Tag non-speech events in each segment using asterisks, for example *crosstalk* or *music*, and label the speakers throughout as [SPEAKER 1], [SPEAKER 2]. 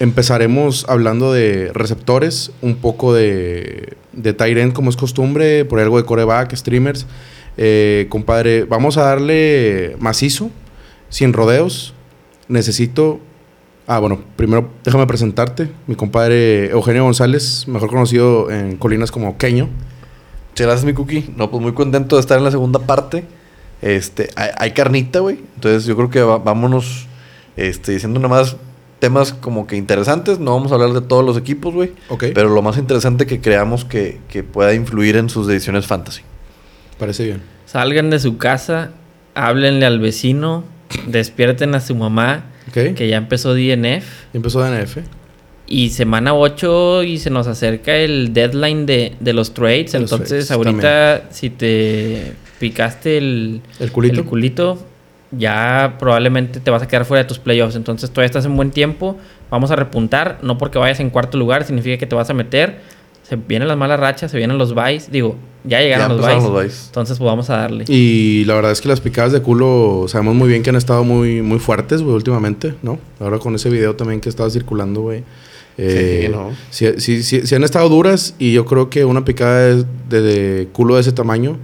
[SPEAKER 1] empezaremos hablando de receptores, un poco de, de tight como es costumbre, por algo de coreback, streamers. Eh, compadre, vamos a darle macizo, sin rodeos. Necesito... Ah, bueno, primero déjame presentarte. Mi compadre Eugenio González, mejor conocido en Colinas como Queño.
[SPEAKER 2] Muchas gracias, mi cookie. No, pues muy contento de estar en la segunda parte. Este, hay, carnita, güey. Entonces yo creo que vámonos este, diciendo nada más temas como que interesantes. No vamos a hablar de todos los equipos, güey. Pero lo más interesante que creamos que, que pueda influir en sus decisiones fantasy.
[SPEAKER 1] Parece bien.
[SPEAKER 3] Salgan de su casa, háblenle al vecino, despierten a su mamá, que ya empezó DNF.
[SPEAKER 1] Y empezó DNF.
[SPEAKER 3] Y semana 8 y se nos acerca el deadline de, de los trades.
[SPEAKER 1] De los
[SPEAKER 3] Entonces,
[SPEAKER 1] trades,
[SPEAKER 3] ahorita, si te picaste el,
[SPEAKER 1] El culito.
[SPEAKER 3] el culito, ya probablemente te vas a quedar fuera de tus playoffs. Entonces, todavía estás en buen tiempo. Vamos a repuntar. No porque vayas en cuarto lugar, significa que te vas a meter. Se vienen las malas rachas, se vienen los buys. Digo, ya llegaron
[SPEAKER 2] Ya
[SPEAKER 3] los buys.
[SPEAKER 2] los buys.
[SPEAKER 3] Entonces, pues vamos a darle.
[SPEAKER 1] Y la verdad es que las picadas de culo sabemos muy bien que han estado muy, muy fuertes, güey, últimamente, ¿no? Ahora con ese video también que estaba circulando, güey. Eh,
[SPEAKER 2] Sí, ¿no?
[SPEAKER 1] sí, sí, sí, sí han estado duras y yo creo que una picada de, de- de culo de ese tamaño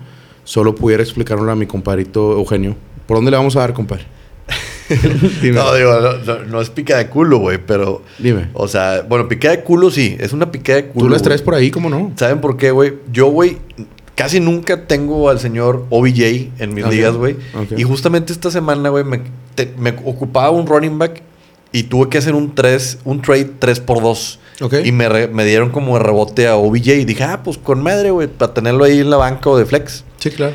[SPEAKER 1] solo pudiera explicárnoslo a mi compadrito Eugenio. ¿Por dónde le vamos a dar, compadre? *laughs*
[SPEAKER 2] No, digo, no, no- no es pica de culo, güey, pero...
[SPEAKER 1] dime.
[SPEAKER 2] O sea, bueno, picada de culo sí. Es una picada de culo.
[SPEAKER 1] ¿Tú las traes por ahí, cómo no?
[SPEAKER 2] ¿Saben por qué, güey? Yo, güey, casi nunca tengo al señor OBJ en mis
[SPEAKER 1] Ok,
[SPEAKER 2] ligas, güey. Y justamente esta semana, güey, me, me ocupaba un running back y tuve que hacer un 3, un trade 3 por 2
[SPEAKER 1] Ok.
[SPEAKER 2] Y me, re- me dieron como de rebote a OBJ y dije, ah, pues con madre, güey, para tenerlo ahí en la banca o de flex.
[SPEAKER 1] Sí, claro.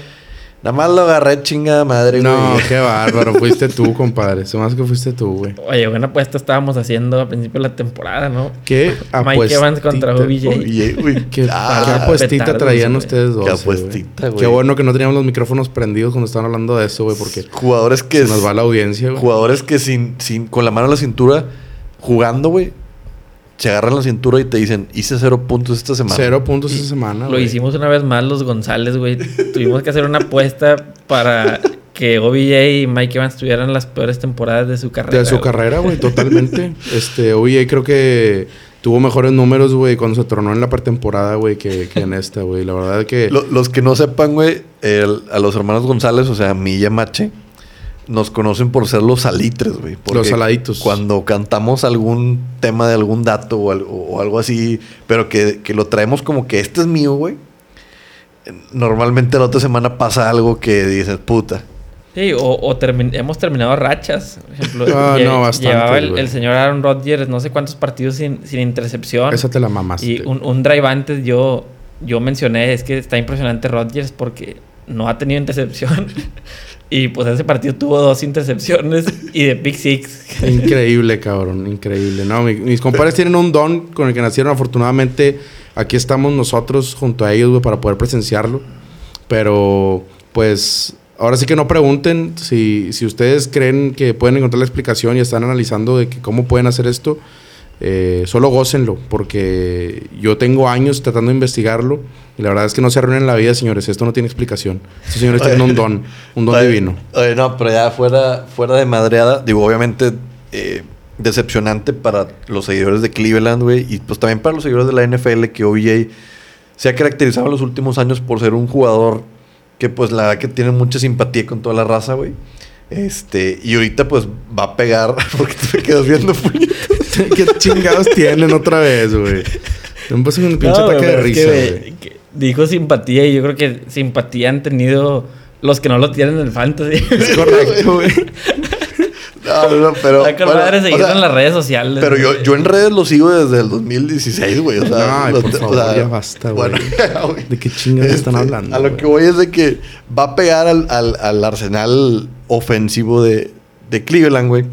[SPEAKER 2] Nada más lo agarré chingada madre,
[SPEAKER 1] No,
[SPEAKER 2] güey.
[SPEAKER 1] qué bárbaro. Fuiste tú, *laughs* compadre. Se me hace que fuiste tú, güey.
[SPEAKER 3] Oye, buena apuesta estábamos haciendo a principio de la temporada, ¿no?
[SPEAKER 1] ¿Qué
[SPEAKER 3] Mike Evans contra
[SPEAKER 1] apuestita-
[SPEAKER 3] OBJ.
[SPEAKER 2] OBJ, güey.
[SPEAKER 1] ¿Qué,
[SPEAKER 2] Ah,
[SPEAKER 1] qué apuestita
[SPEAKER 3] petardos,
[SPEAKER 1] traían
[SPEAKER 3] güey.
[SPEAKER 1] ustedes dos?
[SPEAKER 2] Qué apuestita, güey.
[SPEAKER 1] Qué bueno que no teníamos los micrófonos prendidos cuando estaban hablando de eso, güey, porque
[SPEAKER 2] Jugadores que...
[SPEAKER 1] se nos va la audiencia, güey.
[SPEAKER 2] Jugadores que sin, sin, con la mano en la cintura, jugando, güey, se agarran la cintura y te dicen, hice cero puntos esta semana.
[SPEAKER 1] Cero puntos esa semana,
[SPEAKER 3] Lo hicimos una vez más los González, güey. *laughs* Tuvimos que hacer una apuesta para que OBJ y Mike Evans tuvieran las peores temporadas de su carrera.
[SPEAKER 1] De su carrera, güey, *laughs* totalmente. este, oye, creo que tuvo mejores números, güey, cuando se tronó en la pretemporada, güey, que, que en esta, güey. La verdad que...
[SPEAKER 2] Lo- los que no sepan, güey, el- a los hermanos González, o sea, a mí y a Mache, nos conocen por ser los salitres, güey.
[SPEAKER 1] Los saladitos.
[SPEAKER 2] Cuando cantamos algún tema de algún dato o algo, o algo así, pero que, que lo traemos como que este es mío, güey. Normalmente la otra semana pasa algo que dices, puta.
[SPEAKER 3] Sí, o, hemos terminado rachas. Por ejemplo, *laughs*
[SPEAKER 1] Ah, no, bastante,
[SPEAKER 3] llevaba el señor Aaron Rodgers no sé cuántos partidos sin, sin intercepción.
[SPEAKER 1] Esa te la mamaste.
[SPEAKER 3] Y un, un drive antes yo, yo mencioné, es que está impresionante Rodgers porque no ha tenido intercepción. *laughs* y pues ese partido tuvo dos intercepciones y de pick six.
[SPEAKER 1] Increíble, cabrón, increíble. No, mi- mis compadres tienen un don con el que nacieron. Afortunadamente, aquí estamos nosotros junto a ellos, para poder presenciarlo. Pero, pues, ahora sí que no pregunten si, si ustedes creen que pueden encontrar la explicación y están analizando de que cómo pueden hacer esto. Eh, solo gócenlo, porque yo tengo años tratando de investigarlo y la verdad es que no se arruinen la vida, señores. Esto no tiene explicación. Estos señores tienen un don, un don
[SPEAKER 2] Oye,
[SPEAKER 1] divino.
[SPEAKER 2] oye, no, pero ya fuera, fuera de madreada, digo, obviamente eh, decepcionante para los seguidores de Cleveland, güey, y pues también para los seguidores de la NFL, que OBJ se ha caracterizado en los últimos años por ser un jugador que, pues, la verdad que tiene mucha simpatía con toda la raza, güey. Este, y ahorita, pues, va a pegar, *laughs* porque te quedas viendo.
[SPEAKER 1] ¿Qué chingados tienen otra vez, güey? Me pasa un pinche
[SPEAKER 3] No,
[SPEAKER 1] ataque de risa, güey.
[SPEAKER 3] dijo simpatía y yo creo que simpatía han tenido los que no lo tienen en el fantasy.
[SPEAKER 1] Es correcto, güey. *laughs*
[SPEAKER 2] No, no, no, pero.
[SPEAKER 3] Hay que
[SPEAKER 2] bueno,
[SPEAKER 3] madre
[SPEAKER 2] o sea,
[SPEAKER 3] en las redes sociales.
[SPEAKER 2] Pero yo,
[SPEAKER 3] güey.
[SPEAKER 2] yo en redes lo sigo desde el 2016, güey. O sea,
[SPEAKER 1] Ay,
[SPEAKER 2] lo-
[SPEAKER 1] por
[SPEAKER 2] o
[SPEAKER 1] favor,
[SPEAKER 2] sea,
[SPEAKER 1] ya basta, güey.
[SPEAKER 2] bueno. *laughs*
[SPEAKER 1] ¿De qué chingados están
[SPEAKER 2] Este,
[SPEAKER 1] hablando?
[SPEAKER 2] A lo
[SPEAKER 1] güey?
[SPEAKER 2] que voy es de que va a pegar al, al- al arsenal ofensivo de, de Cleveland, güey.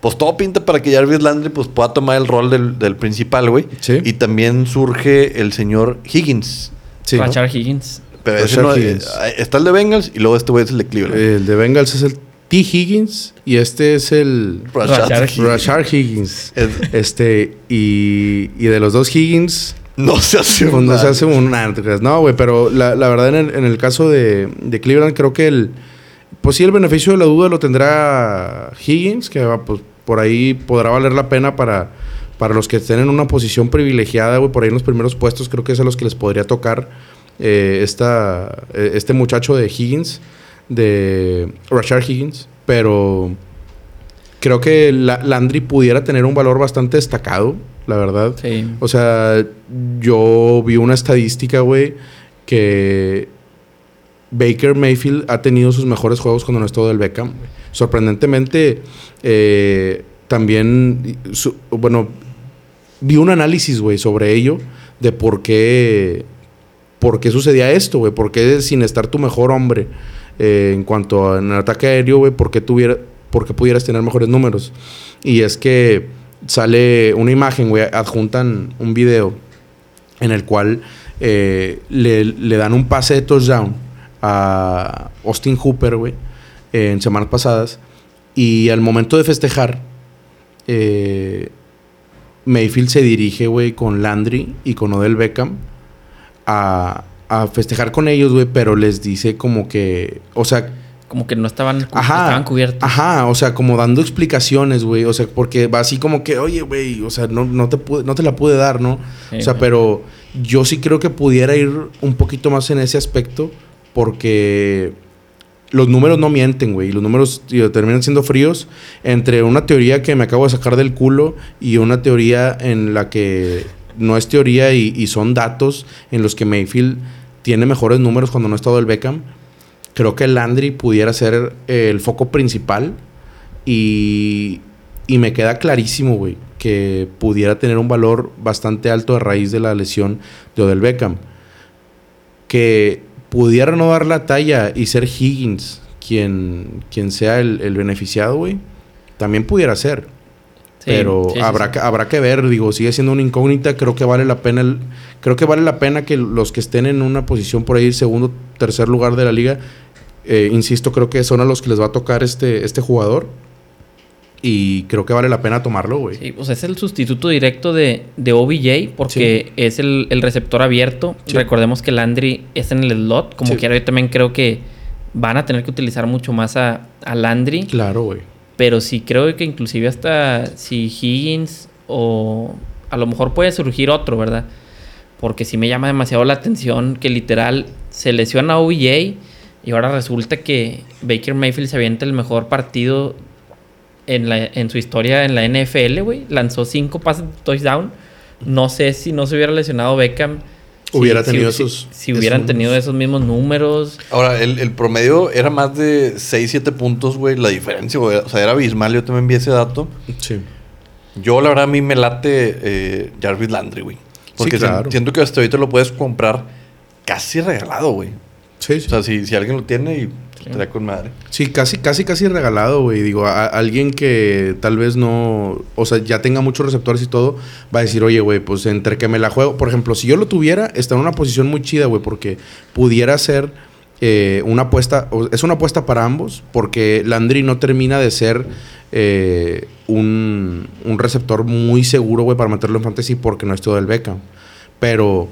[SPEAKER 2] Pues todo pinta para que Jarvis Landry pues, pueda tomar el rol del, del principal, güey.
[SPEAKER 1] Sí.
[SPEAKER 2] Y también surge el señor Higgins.
[SPEAKER 1] Sí, ¿no?
[SPEAKER 3] Higgins.
[SPEAKER 2] Pero ese no,
[SPEAKER 1] Higgins.
[SPEAKER 2] eh, está el de Bengals y luego este güey es el de Cleveland.
[SPEAKER 1] El de Bengals es el T. Higgins y este es el
[SPEAKER 2] Rashad
[SPEAKER 3] Rashard
[SPEAKER 2] Higgins.
[SPEAKER 1] Higgins.
[SPEAKER 2] Es-
[SPEAKER 1] Este, y, y de los dos Higgins,
[SPEAKER 2] no se hace
[SPEAKER 1] pues no
[SPEAKER 2] nada.
[SPEAKER 1] se hace un... no. No, güey, pero la, la verdad en el, en el caso de, de Cleveland creo que el... Pues sí, el beneficio de la duda lo tendrá Higgins, que va, pues, por ahí podrá valer la pena para, para los que estén en una posición privilegiada, güey, por ahí en los primeros puestos, creo que es a los que les podría tocar eh, esta, eh, este muchacho de Higgins, de Rashard Higgins, pero creo que la- Landry pudiera tener un valor bastante destacado, la verdad.
[SPEAKER 3] Sí.
[SPEAKER 1] O sea, yo vi una estadística, güey, que Baker Mayfield ha tenido sus mejores juegos cuando no ha estado del Beckham. Sorprendentemente, eh, también, su- bueno, vi un análisis, güey, sobre ello, de por qué, por qué sucedía esto, güey, por qué sin estar tu mejor hombre eh, en cuanto a en ataque aéreo, güey, por qué pudieras tener mejores números. Y es que sale una imagen, güey, adjuntan un video en el cual eh, le, dan un pase de touchdown a Austin Hooper, güey, en semanas pasadas. Y al momento de festejar, eh, Mayfield se dirige, güey, con Landry y con Odell Beckham a, a festejar con ellos, güey, pero les dice como que, o sea,
[SPEAKER 3] Como que no estaban, cu-
[SPEAKER 1] Ajá.
[SPEAKER 3] estaban cubiertos.
[SPEAKER 1] Ajá, o sea, como dando explicaciones, güey. O sea, porque va así como que, oye, güey, o sea, no, no, te pude- no te la pude dar, ¿no?
[SPEAKER 3] Sí,
[SPEAKER 1] o sea, pero yo sí creo que pudiera ir un poquito más en ese aspecto porque los números no mienten, güey. y Los números tío, terminan siendo fríos entre una teoría que me acabo de sacar del culo y una teoría en la que no es teoría y, son datos en los que Mayfield tiene mejores números cuando no ha estado el Beckham. Creo que Landry pudiera ser eh, el foco principal y, me queda clarísimo, güey, que pudiera tener un valor bastante alto a raíz de la lesión de Odell Beckham. Que pudiera no dar la talla y ser Higgins quien, quien sea el, el beneficiado, güey. También pudiera ser.
[SPEAKER 3] Sí,
[SPEAKER 1] pero
[SPEAKER 3] sí,
[SPEAKER 1] habrá,
[SPEAKER 3] sí.
[SPEAKER 1] Que, habrá que ver, digo, sigue siendo una incógnita. Creo que vale la pena el- creo que vale la pena que los que estén en una posición por ahí, segundo, tercer lugar de la liga, eh, insisto, creo que son a los que les va a tocar este, este jugador. Y creo que vale la pena tomarlo, güey.
[SPEAKER 3] Sí, pues es el sustituto directo de, de OBJ porque es el, el receptor abierto. Recordemos que Landry es en el slot. Como quiera, yo también creo que van a tener que utilizar mucho más a, a Landry.
[SPEAKER 1] Claro, güey.
[SPEAKER 3] Pero sí creo que inclusive hasta si Higgins o a lo mejor puede surgir otro, ¿verdad? Porque sí me llama demasiado la atención que literal se lesiona a OBJ y ahora resulta que Baker Mayfield se avienta el mejor partido en, la, en su historia en la NFL, güey. Lanzó cinco pases de touchdown. No sé si no se hubiera lesionado Beckham. Si-
[SPEAKER 1] Hubiera
[SPEAKER 3] si-
[SPEAKER 1] tenido
[SPEAKER 3] si-
[SPEAKER 1] esos-
[SPEAKER 3] Si, hubieran
[SPEAKER 1] esos
[SPEAKER 3] tenido esos mismos números.
[SPEAKER 2] Ahora, el, el promedio era más de 6, 7 puntos, güey. La diferencia, güey. O sea, era abismal. Yo también vi ese dato.
[SPEAKER 1] Sí.
[SPEAKER 2] Yo, la verdad, a mí me late eh, Jarvis Landry, güey. Porque
[SPEAKER 1] Sí, claro.
[SPEAKER 2] si- siento que hasta ahorita lo puedes comprar casi regalado, güey.
[SPEAKER 1] Sí, sí.
[SPEAKER 2] O sea, si, si alguien lo tiene y estaría con madre.
[SPEAKER 1] Sí, casi, casi, casi regalado, güey. Digo, a, a alguien que tal vez no, o sea, ya tenga muchos receptores y todo, va a decir, oye, güey, pues entre que me la juego. Por ejemplo, si yo lo tuviera, está en una posición muy chida, güey, porque pudiera ser eh, una apuesta, o- es una apuesta para ambos, porque Landry no termina de ser eh, un, un receptor muy seguro, güey, para meterlo en fantasy porque no es todo el Beckham. Pero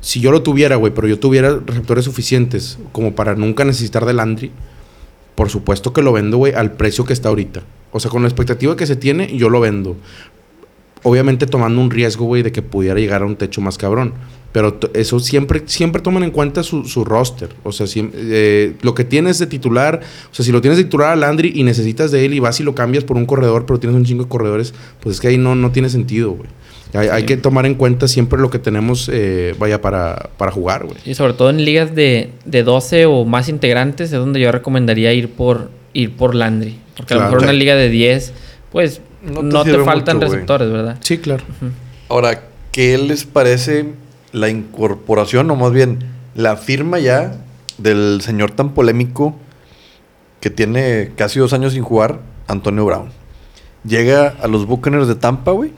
[SPEAKER 1] si yo lo tuviera, güey, pero yo tuviera receptores suficientes como para nunca necesitar de Landry, por supuesto que lo vendo, güey, al precio que está ahorita. O sea, con la expectativa que se tiene, yo lo vendo. Obviamente tomando un riesgo, güey, de que pudiera llegar a un techo más cabrón. Pero eso siempre, siempre toman en cuenta su, su roster. O sea, siem- eh, lo que tienes de titular, o sea, si lo tienes de titular a Landry y necesitas de él y vas y lo cambias por un corredor, pero tienes un chingo de corredores, pues es que ahí no, no tiene sentido, güey. Hay, que tomar en cuenta siempre lo que tenemos, eh, vaya, para, para jugar, güey.
[SPEAKER 3] Y sobre todo en ligas de, de 12 o más integrantes es donde yo recomendaría ir por ir por Landry. Porque a lo
[SPEAKER 1] Claro.
[SPEAKER 3] mejor una liga de 10, pues
[SPEAKER 2] No
[SPEAKER 3] no
[SPEAKER 2] te
[SPEAKER 3] faltan
[SPEAKER 2] mucho, güey.
[SPEAKER 3] receptores, ¿verdad?
[SPEAKER 1] Sí, claro.
[SPEAKER 2] Ahora, ¿qué les parece la incorporación, o más bien la firma ya del señor tan polémico que tiene casi dos años sin jugar, Antonio Brown? Llega a los Buccaneers de Tampa, güey.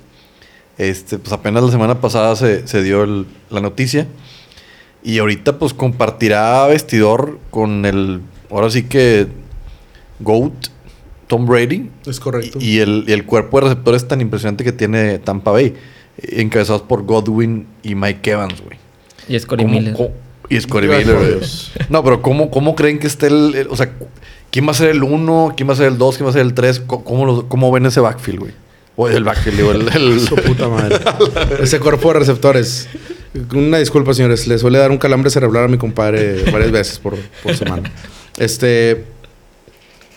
[SPEAKER 2] Este, pues apenas la semana pasada se, se dio el- la noticia. Y ahorita, pues compartirá vestidor con el. Ahora sí que. GOAT, Tom Brady.
[SPEAKER 1] Es correcto.
[SPEAKER 2] Y, y el, y el cuerpo de receptores tan impresionante que tiene Tampa Bay. Encabezados por Godwin y Mike Evans, güey.
[SPEAKER 3] Y
[SPEAKER 2] ¿Cómo-
[SPEAKER 3] Miller.
[SPEAKER 2] Y Miller, güey. No, pero ¿cómo, ¿cómo creen que esté el, el- O sea, ¿quién va a ser el 1? ¿Quién va a ser el 2? ¿Quién va a ser el 3? ¿Cómo, lo- cómo ven ese backfield, güey? O digo, el, *laughs* el-
[SPEAKER 1] Su puta madre. Ese cuerpo de receptores. Una disculpa, señores. Le suele dar un calambre cerebral a mi compadre varias veces por, por semana. Este.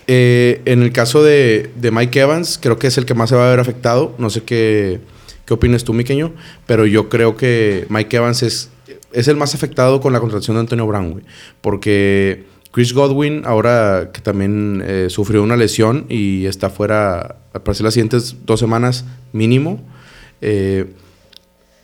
[SPEAKER 1] eh, en el caso de, de Mike Evans, creo que es el que más se va a ver afectado. No sé qué, qué opinas tú, Miqueño. Pero yo creo que Mike Evans es, es el más afectado con la contratación de Antonio Brown, güey. Porque Chris Godwin, ahora que también eh, sufrió una lesión y está fuera, al parecer, las siguientes dos semanas mínimo. Eh,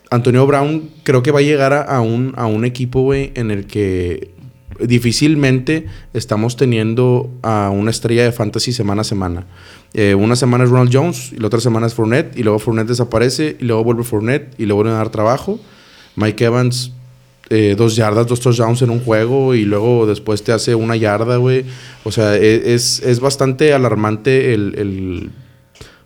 [SPEAKER 1] Antonio Brown creo que va a llegar a, un, a un equipo, en el que difícilmente estamos teniendo a una estrella de fantasy semana a semana. Eh, una semana es Ronald Jones y la otra semana es Fournette y luego Fournette desaparece y luego vuelve Fournette y le vuelven a dar trabajo. Mike Evans, eh, dos yardas, dos touchdowns en un juego y luego después te hace una yarda, güey. O sea, e- es, es bastante alarmante el, el-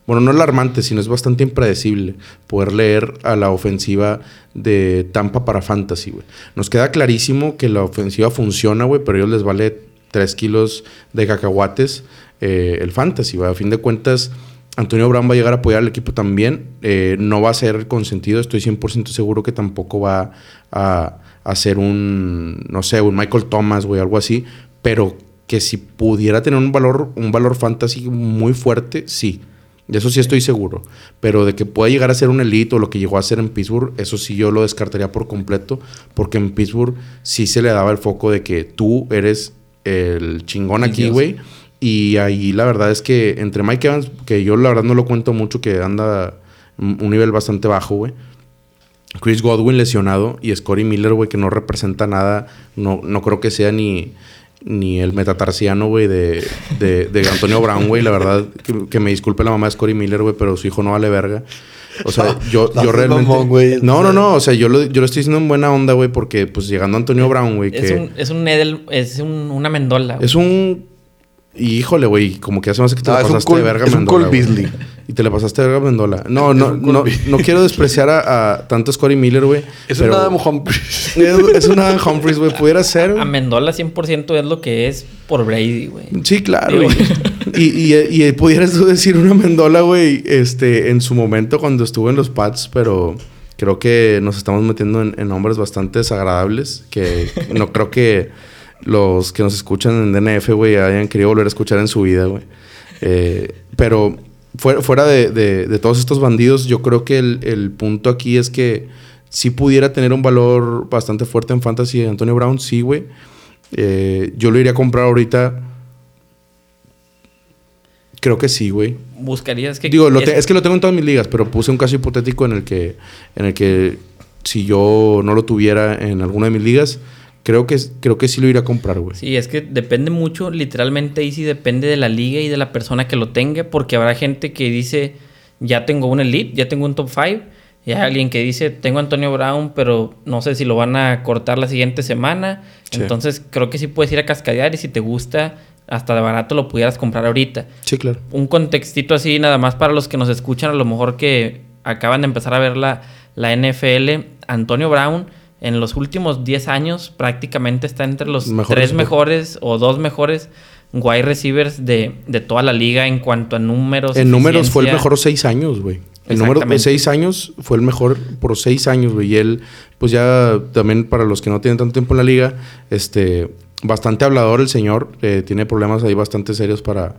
[SPEAKER 1] Bueno, no alarmante, sino es bastante impredecible poder leer a la ofensiva de Tampa para Fantasy, güey. Nos queda clarísimo que la ofensiva funciona, güey, pero a ellos les vale 3 kilos de cacahuates eh, el Fantasy, güey. A fin de cuentas, Antonio Brown va a llegar a apoyar al equipo también. Eh, no va a ser consentido, estoy 100% seguro que tampoco va a, a ser un, no sé, un Michael Thomas, güey, algo así. Pero que si pudiera tener un valor, un valor fantasy muy fuerte, sí. De eso sí estoy seguro. Pero de que pueda llegar a ser un elite o lo que llegó a ser en Pittsburgh, eso sí yo lo descartaría por completo. Porque en Pittsburgh sí se le daba el foco de que tú eres el chingón aquí, güey. Y ahí la verdad es que entre Mike Evans, que yo la verdad no lo cuento mucho, que anda un un nivel bastante bajo, güey. Chris Godwin lesionado y Scotty Miller, güey, que no representa nada. No, no creo que sea ni, ni el metatarsiano, güey, de, de, de Antonio Brown, güey. La verdad, que, que me disculpe la mamá de Scotty Miller, güey, pero su hijo no vale verga. O sea, *laughs* yo,
[SPEAKER 2] No
[SPEAKER 1] yo realmente...
[SPEAKER 2] mamón, güey.
[SPEAKER 1] no, no, no. O sea, yo lo, yo lo estoy diciendo en buena onda, güey, porque pues llegando Antonio Brown, güey,
[SPEAKER 3] Es
[SPEAKER 1] que...
[SPEAKER 3] un, es un Edel, es un, una mendola. güey.
[SPEAKER 1] Es un. Híjole, güey, como que hace más que te
[SPEAKER 2] No,
[SPEAKER 1] la
[SPEAKER 2] es un
[SPEAKER 1] pasaste
[SPEAKER 2] Col-
[SPEAKER 1] de verga
[SPEAKER 2] es un
[SPEAKER 1] Mendola,
[SPEAKER 2] Cole. Beasley.
[SPEAKER 1] Y te la pasaste verga Mendola. No, no, no, no quiero despreciar a, a tanto Scotty Miller, güey.
[SPEAKER 2] Es
[SPEAKER 1] pero-
[SPEAKER 2] un Adam Humphries.
[SPEAKER 1] Es, es un Adam Humphries, güey. Pudiera ser.
[SPEAKER 3] A. Mendola 100% es lo que es por Brady, güey.
[SPEAKER 1] Sí, claro, güey. *laughs* Y, y, y pudieras tú decir una Mendola, güey, este, en su momento cuando estuvo en los Pats, pero creo que nos estamos metiendo en, en nombres bastante desagradables que no creo que los que nos escuchan en DNF, güey, hayan querido volver a escuchar en su vida, güey. Eh, pero fuera, fuera de, de- de todos estos bandidos, yo creo que el, el punto aquí es que si pudiera tener un valor bastante fuerte en Fantasy Antonio Brown, sí, güey. Eh, yo lo iría a comprar ahorita. Creo que sí, güey.
[SPEAKER 3] Buscarías que...
[SPEAKER 1] Digo, lo
[SPEAKER 3] es-
[SPEAKER 1] te- es que lo tengo en todas mis ligas, pero puse un caso hipotético en el que, en el que si yo no lo tuviera en alguna de mis ligas, creo que, creo que sí lo iría a comprar, güey.
[SPEAKER 3] Sí, es que depende mucho, literalmente ahí sí depende de la liga y de la persona que lo tenga, porque habrá gente que dice, ya tengo un elite, ya tengo un top 5, y hay alguien que dice, tengo a Antonio Brown, pero no sé si lo van a cortar la siguiente semana.
[SPEAKER 1] Sí.
[SPEAKER 3] Entonces creo que sí puedes ir a cascadear y si te gusta, hasta de barato lo pudieras comprar ahorita.
[SPEAKER 1] Sí, claro.
[SPEAKER 3] un contextito así, nada más para los que nos escuchan, a lo mejor que acaban de empezar a ver la, la NFL, Antonio Brown en los últimos 10 años prácticamente está entre los
[SPEAKER 1] Mejores
[SPEAKER 3] tres mejores o dos mejores wide receivers de, de toda la liga en cuanto a números.
[SPEAKER 1] En números fue el mejor seis años, güey. El número de seis años fue el mejor por seis años, güey. Y él, pues ya también para los que no tienen tanto tiempo en la liga, este, bastante hablador el señor. eh, tiene problemas ahí bastante serios para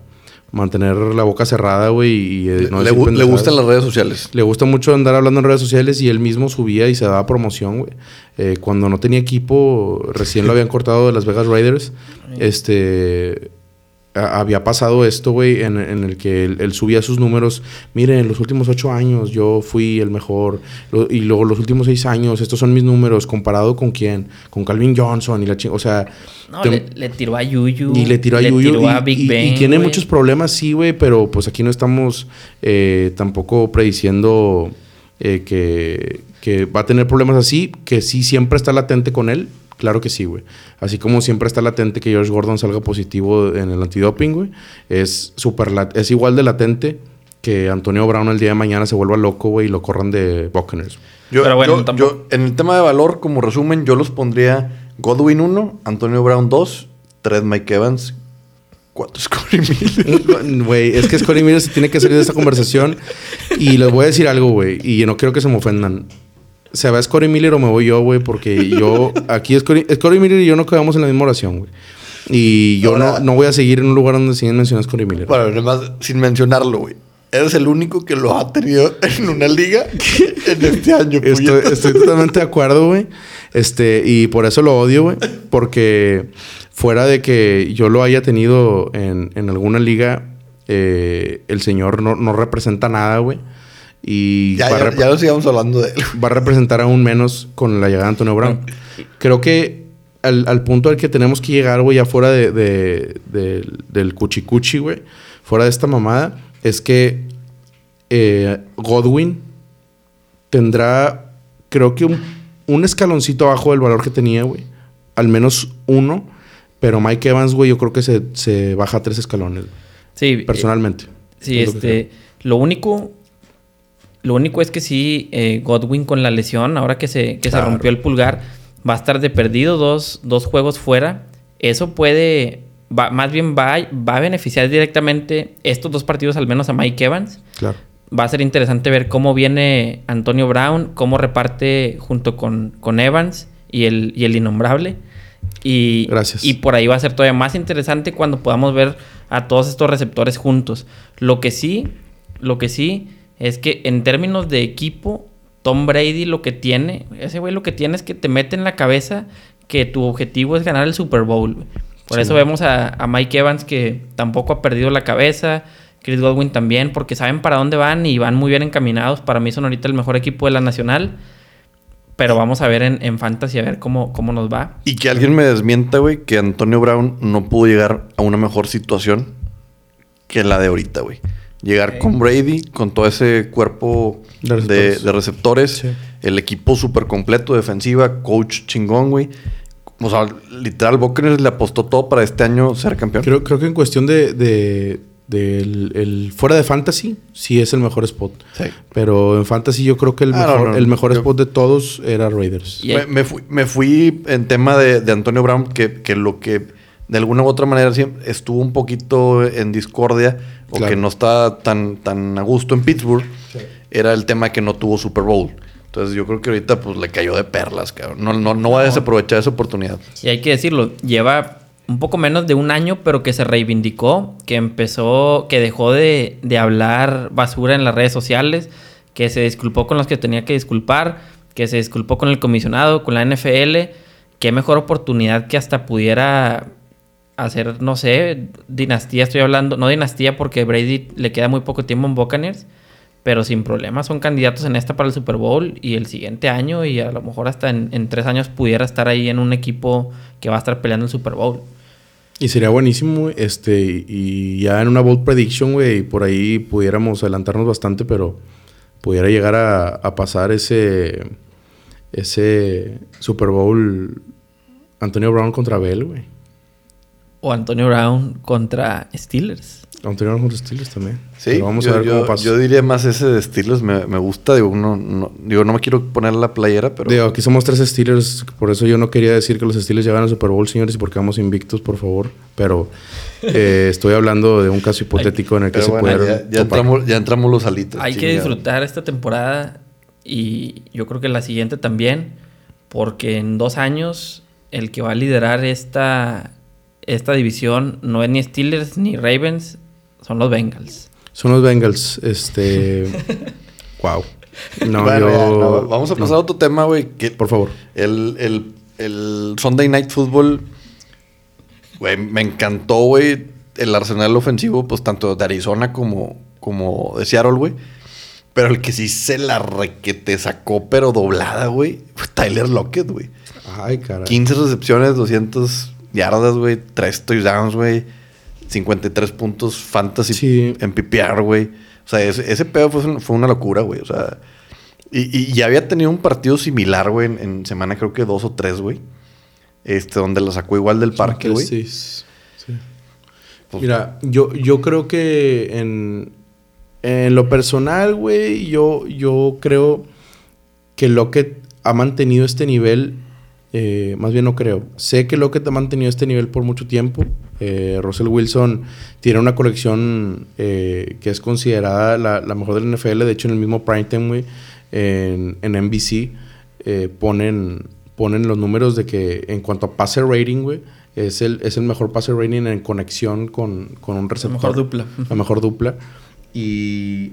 [SPEAKER 1] mantener la boca cerrada, güey. Y, eh, no
[SPEAKER 2] le, gu- le gustan las redes sociales.
[SPEAKER 1] Le gusta mucho andar hablando en redes sociales y él mismo subía y se daba promoción, güey. Eh, cuando no tenía equipo, recién lo habían *laughs* cortado de las Vegas Raiders. Este. Había pasado esto, güey, en, en el que él, él subía sus números. Miren, en los últimos ocho años yo fui el mejor. Lo- y luego los últimos seis años, estos son mis números. ¿Comparado con quién? Con Calvin Johnson y la ching- O sea.
[SPEAKER 3] No,
[SPEAKER 1] te-
[SPEAKER 3] le, le tiró a Yuyu.
[SPEAKER 1] y le tiró a Yuyu.
[SPEAKER 3] tiró
[SPEAKER 1] y,
[SPEAKER 3] a Big
[SPEAKER 1] y- y
[SPEAKER 3] Ben,
[SPEAKER 1] tiene muchos problemas, sí, güey, pero pues aquí no estamos eh, tampoco prediciendo eh, que, que va a tener problemas así, que sí siempre está latente con él. Claro que sí, güey. Así como siempre está latente que George Gordon salga positivo en el antidoping, güey. Es es igual de latente que Antonio Brown el día de mañana se vuelva loco, güey, y lo corran de Buccaneers.
[SPEAKER 2] Yo,
[SPEAKER 3] Pero bueno,
[SPEAKER 2] yo-
[SPEAKER 3] tampoco-
[SPEAKER 2] yo, en el tema de valor, como resumen, yo los pondría Godwin 1, Antonio Brown 2, 3 Mike Evans, 4 Scotty Miller. *laughs*
[SPEAKER 1] Güey, es que Scotty Miller se tiene que salir de esta conversación. Y les voy a decir algo, güey. Y no quiero que se me ofendan. ¿Se va Scotty Miller o me voy yo, güey? Porque yo... *laughs* Aquí Scotty, Scotty Miller y yo no quedamos en la misma oración, güey. Y yo
[SPEAKER 2] Ahora-
[SPEAKER 1] no, no voy a seguir en un lugar donde siguen mencionando a Scotty Miller.
[SPEAKER 2] Bueno, además, sin mencionarlo, güey. Eres el único que lo ha tenido *laughs* en una liga *laughs* en este año.
[SPEAKER 1] Estoy, estoy totalmente de acuerdo, güey. Este, y por eso lo odio, güey. Porque fuera de que yo lo haya tenido en, en alguna liga, eh, el señor no, no representa nada, güey. Y
[SPEAKER 2] Ya, ya, ya no sigamos hablando de él.
[SPEAKER 1] va a representar aún menos con la llegada de Antonio Brown. Creo que al, al punto al que tenemos que llegar, güey, ya fuera de, de- del- del cuchicuchi, güey, fuera de esta mamada, es que eh, Godwin tendrá, creo que un, un escaloncito abajo del valor que tenía, güey. Al menos uno. Pero Mike Evans, güey, yo creo que se, se baja tres escalones,
[SPEAKER 3] Sí,
[SPEAKER 1] personalmente.
[SPEAKER 3] Sí,
[SPEAKER 1] Es lo
[SPEAKER 3] este, lo único, lo único es que sí, eh, Godwin con la lesión, ahora que se, que se rompió el pulgar, va a estar de perdido dos, dos juegos fuera. Eso puede, va- más bien va, va a beneficiar directamente estos dos partidos, al menos a Mike Evans.
[SPEAKER 1] Claro.
[SPEAKER 3] Va a ser interesante ver cómo viene Antonio Brown, cómo reparte junto con, con Evans y el, y el innombrable. Y,
[SPEAKER 1] Gracias.
[SPEAKER 3] y por ahí va a ser todavía más interesante cuando podamos ver a todos estos receptores juntos. Lo que sí, lo que sí es que en términos de equipo, Tom Brady lo que tiene, ese güey lo que tiene es que te mete en la cabeza que tu objetivo es ganar el Super Bowl. Por
[SPEAKER 1] Sí.
[SPEAKER 3] eso vemos a, a Mike Evans que tampoco ha perdido la cabeza. Chris Godwin también, porque saben para dónde van y van muy bien encaminados. Para mí son ahorita el mejor equipo de la nacional. Pero vamos a ver en, en Fantasy a ver cómo, cómo nos va.
[SPEAKER 2] Y que alguien me desmienta, güey, que Antonio Brown no pudo llegar a una mejor situación que la de ahorita, güey. Llegar con Brady, con todo ese cuerpo
[SPEAKER 1] De receptores.
[SPEAKER 2] de receptores,
[SPEAKER 1] Sí.
[SPEAKER 2] el equipo súper completo, defensiva, coach chingón, güey. O sea, literal, Buccaneers le apostó todo para este año ser campeón.
[SPEAKER 1] Creo, creo que en cuestión de, de- del el fuera de fantasy, sí es el mejor spot.
[SPEAKER 2] Sí.
[SPEAKER 1] Pero en fantasy yo creo que el
[SPEAKER 2] Ah,
[SPEAKER 1] mejor,
[SPEAKER 2] no,
[SPEAKER 1] el mejor
[SPEAKER 2] yo-
[SPEAKER 1] spot de todos era Raiders.
[SPEAKER 2] Me, me fui, me fui en tema de, de Antonio Brown, que, que lo que de alguna u otra manera siempre estuvo un poquito en discordia o
[SPEAKER 1] Claro.
[SPEAKER 2] que no está tan, tan a gusto en Pittsburgh, era el tema que no tuvo Super Bowl. Entonces yo creo que ahorita pues le cayó de perlas, cabrón. No, no, no va a desaprovechar esa oportunidad.
[SPEAKER 3] Y hay que decirlo, lleva un poco menos de un año, pero que se reivindicó, que empezó, que dejó de, de hablar basura en las redes sociales, que se disculpó con los que tenía que disculpar, que se disculpó con el comisionado, con la NFL. Qué mejor oportunidad que hasta pudiera hacer, no sé, dinastía, estoy hablando, no dinastía porque Brady le queda muy poco tiempo en Buccaneers, pero sin problemas son candidatos en esta para el Super Bowl y el siguiente año y a lo mejor hasta en, tres años pudiera estar ahí en un equipo que va a estar peleando el Super Bowl.
[SPEAKER 1] Y sería buenísimo, este, y ya en una bold prediction, güey, por ahí pudiéramos adelantarnos bastante, pero pudiera llegar a, a pasar ese, ese Super Bowl Antonio Brown contra Bell, güey.
[SPEAKER 3] O Antonio Brown contra Steelers.
[SPEAKER 1] Antonio Brown contra Steelers también.
[SPEAKER 2] Sí,
[SPEAKER 1] Pero vamos
[SPEAKER 2] yo,
[SPEAKER 1] a ver
[SPEAKER 2] yo-
[SPEAKER 1] cómo pasa.
[SPEAKER 2] yo diría más ese de Steelers, me, me gusta. Digo no, no, digo, no me quiero poner la playera, pero...
[SPEAKER 1] Digo, aquí somos tres Steelers, por eso yo no quería decir que los Steelers llegan al Super Bowl, señores, y porque vamos invictos, por favor. Pero *laughs* eh, estoy hablando de un caso hipotético en el que
[SPEAKER 2] pero
[SPEAKER 1] se
[SPEAKER 2] bueno,
[SPEAKER 1] puede.
[SPEAKER 2] ya, ya entramos, ya entramos los alitos.
[SPEAKER 3] Hay que disfrutar esta temporada y yo creo que la siguiente también, porque en dos años el que va a liderar esta, esta división no es ni Steelers ni Ravens, son los Bengals.
[SPEAKER 1] Son los Bengals, este. *laughs* wow. No,
[SPEAKER 2] Bueno,
[SPEAKER 1] yo.
[SPEAKER 2] no, vamos a pasar
[SPEAKER 1] no.
[SPEAKER 2] a otro tema, güey.
[SPEAKER 1] Por favor.
[SPEAKER 2] El, el, el Sunday Night Football, güey, me encantó, güey, el arsenal ofensivo, pues tanto de Arizona como, como de Seattle, güey. Pero el que sí se la requete sacó, pero doblada, güey, fue Tyler Lockett, güey.
[SPEAKER 1] Ay, caray.
[SPEAKER 2] 15 recepciones, 200 yardas, güey, 3 touchdowns, güey, 53 puntos fantasy
[SPEAKER 1] Sí.
[SPEAKER 2] en PPR, güey. O sea, ese, ese pedo fue, fue una locura, güey. O sea, y, y ya había tenido un partido similar, güey, en, en semana creo que dos o tres, güey. Este, donde lo sacó igual del parque, güey.
[SPEAKER 1] Sí, sí.
[SPEAKER 2] Pues-
[SPEAKER 1] Mira, yo, yo creo que en, en lo personal, güey, yo, yo creo que Lockett ha mantenido este nivel Eh, más bien no creo. Sé que Lockett ha mantenido este nivel por mucho tiempo. Eh, Russell Wilson tiene una colección eh, que es considerada la, la, mejor del NFL. De hecho, en el mismo primetime, güey, en, en NBC, eh, ponen, ponen los números de que en cuanto a passer rating, güey, es el, es el mejor passer rating en conexión con, con un receptor.
[SPEAKER 3] La mejor dupla.
[SPEAKER 1] La mejor dupla. Y,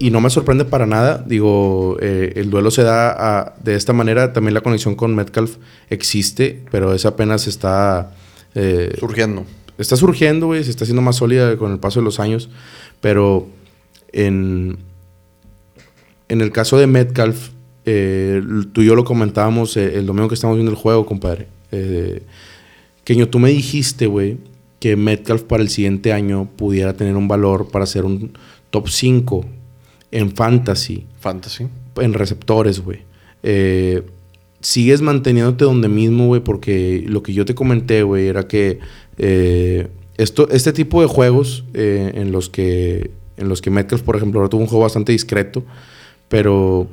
[SPEAKER 1] y no me sorprende para nada. Digo, eh, el duelo se da a- de esta manera. También la conexión con Metcalf existe, pero esa apenas está... eh,
[SPEAKER 2] Surgiendo.
[SPEAKER 1] está surgiendo, güey, se está haciendo más sólida con el paso de los años, pero en, en el caso de Metcalf, eh, tú y yo lo comentábamos el domingo que estábamos viendo el juego, compadre. Keño, tú me dijiste, güey, que Metcalf para el siguiente año pudiera tener un valor para ser un top 5 en fantasy
[SPEAKER 2] Fantasy.
[SPEAKER 1] en receptores, güey. Eh, sigues manteniéndote donde mismo, güey, porque lo que yo te comenté, güey, era que eh, esto, este tipo de juegos eh, en los que en los que Metcalf, por ejemplo, ahora tuvo un juego bastante discreto, pero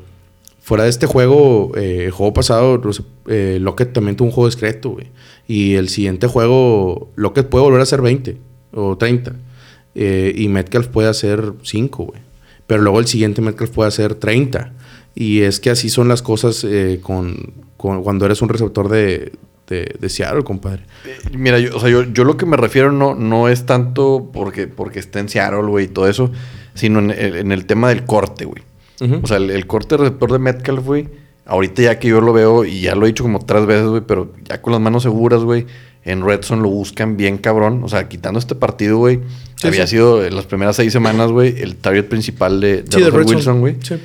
[SPEAKER 1] fuera de este juego, eh, el juego pasado, eh, Lockett también tuvo un juego discreto, güey. Y el siguiente juego, Lockett puede volver a hacer 20 o 30. eh, y Metcalf puede hacer 5, güey. Pero luego el siguiente Metcalf puede hacer 30. Y es que así son las cosas eh, con, con- cuando eres un receptor de, de, de Seattle, compadre.
[SPEAKER 2] Eh, Mira, yo, o sea, yo, yo lo que me refiero no, no es tanto porque, porque esté en Seattle, güey, y todo eso, sino en el, en el tema del corte, güey. O sea, el, el corte receptor de Metcalf, güey, ahorita ya que yo lo veo, y ya lo he dicho como tres veces, güey, pero ya con las manos seguras, güey, en Redson lo buscan bien cabrón. O sea, quitando este partido, güey,
[SPEAKER 1] Sí,
[SPEAKER 2] había
[SPEAKER 1] sí.
[SPEAKER 2] sido en las primeras seis semanas, güey, el target principal de, de
[SPEAKER 1] Sí.
[SPEAKER 2] Wilson, güey.
[SPEAKER 1] Sí.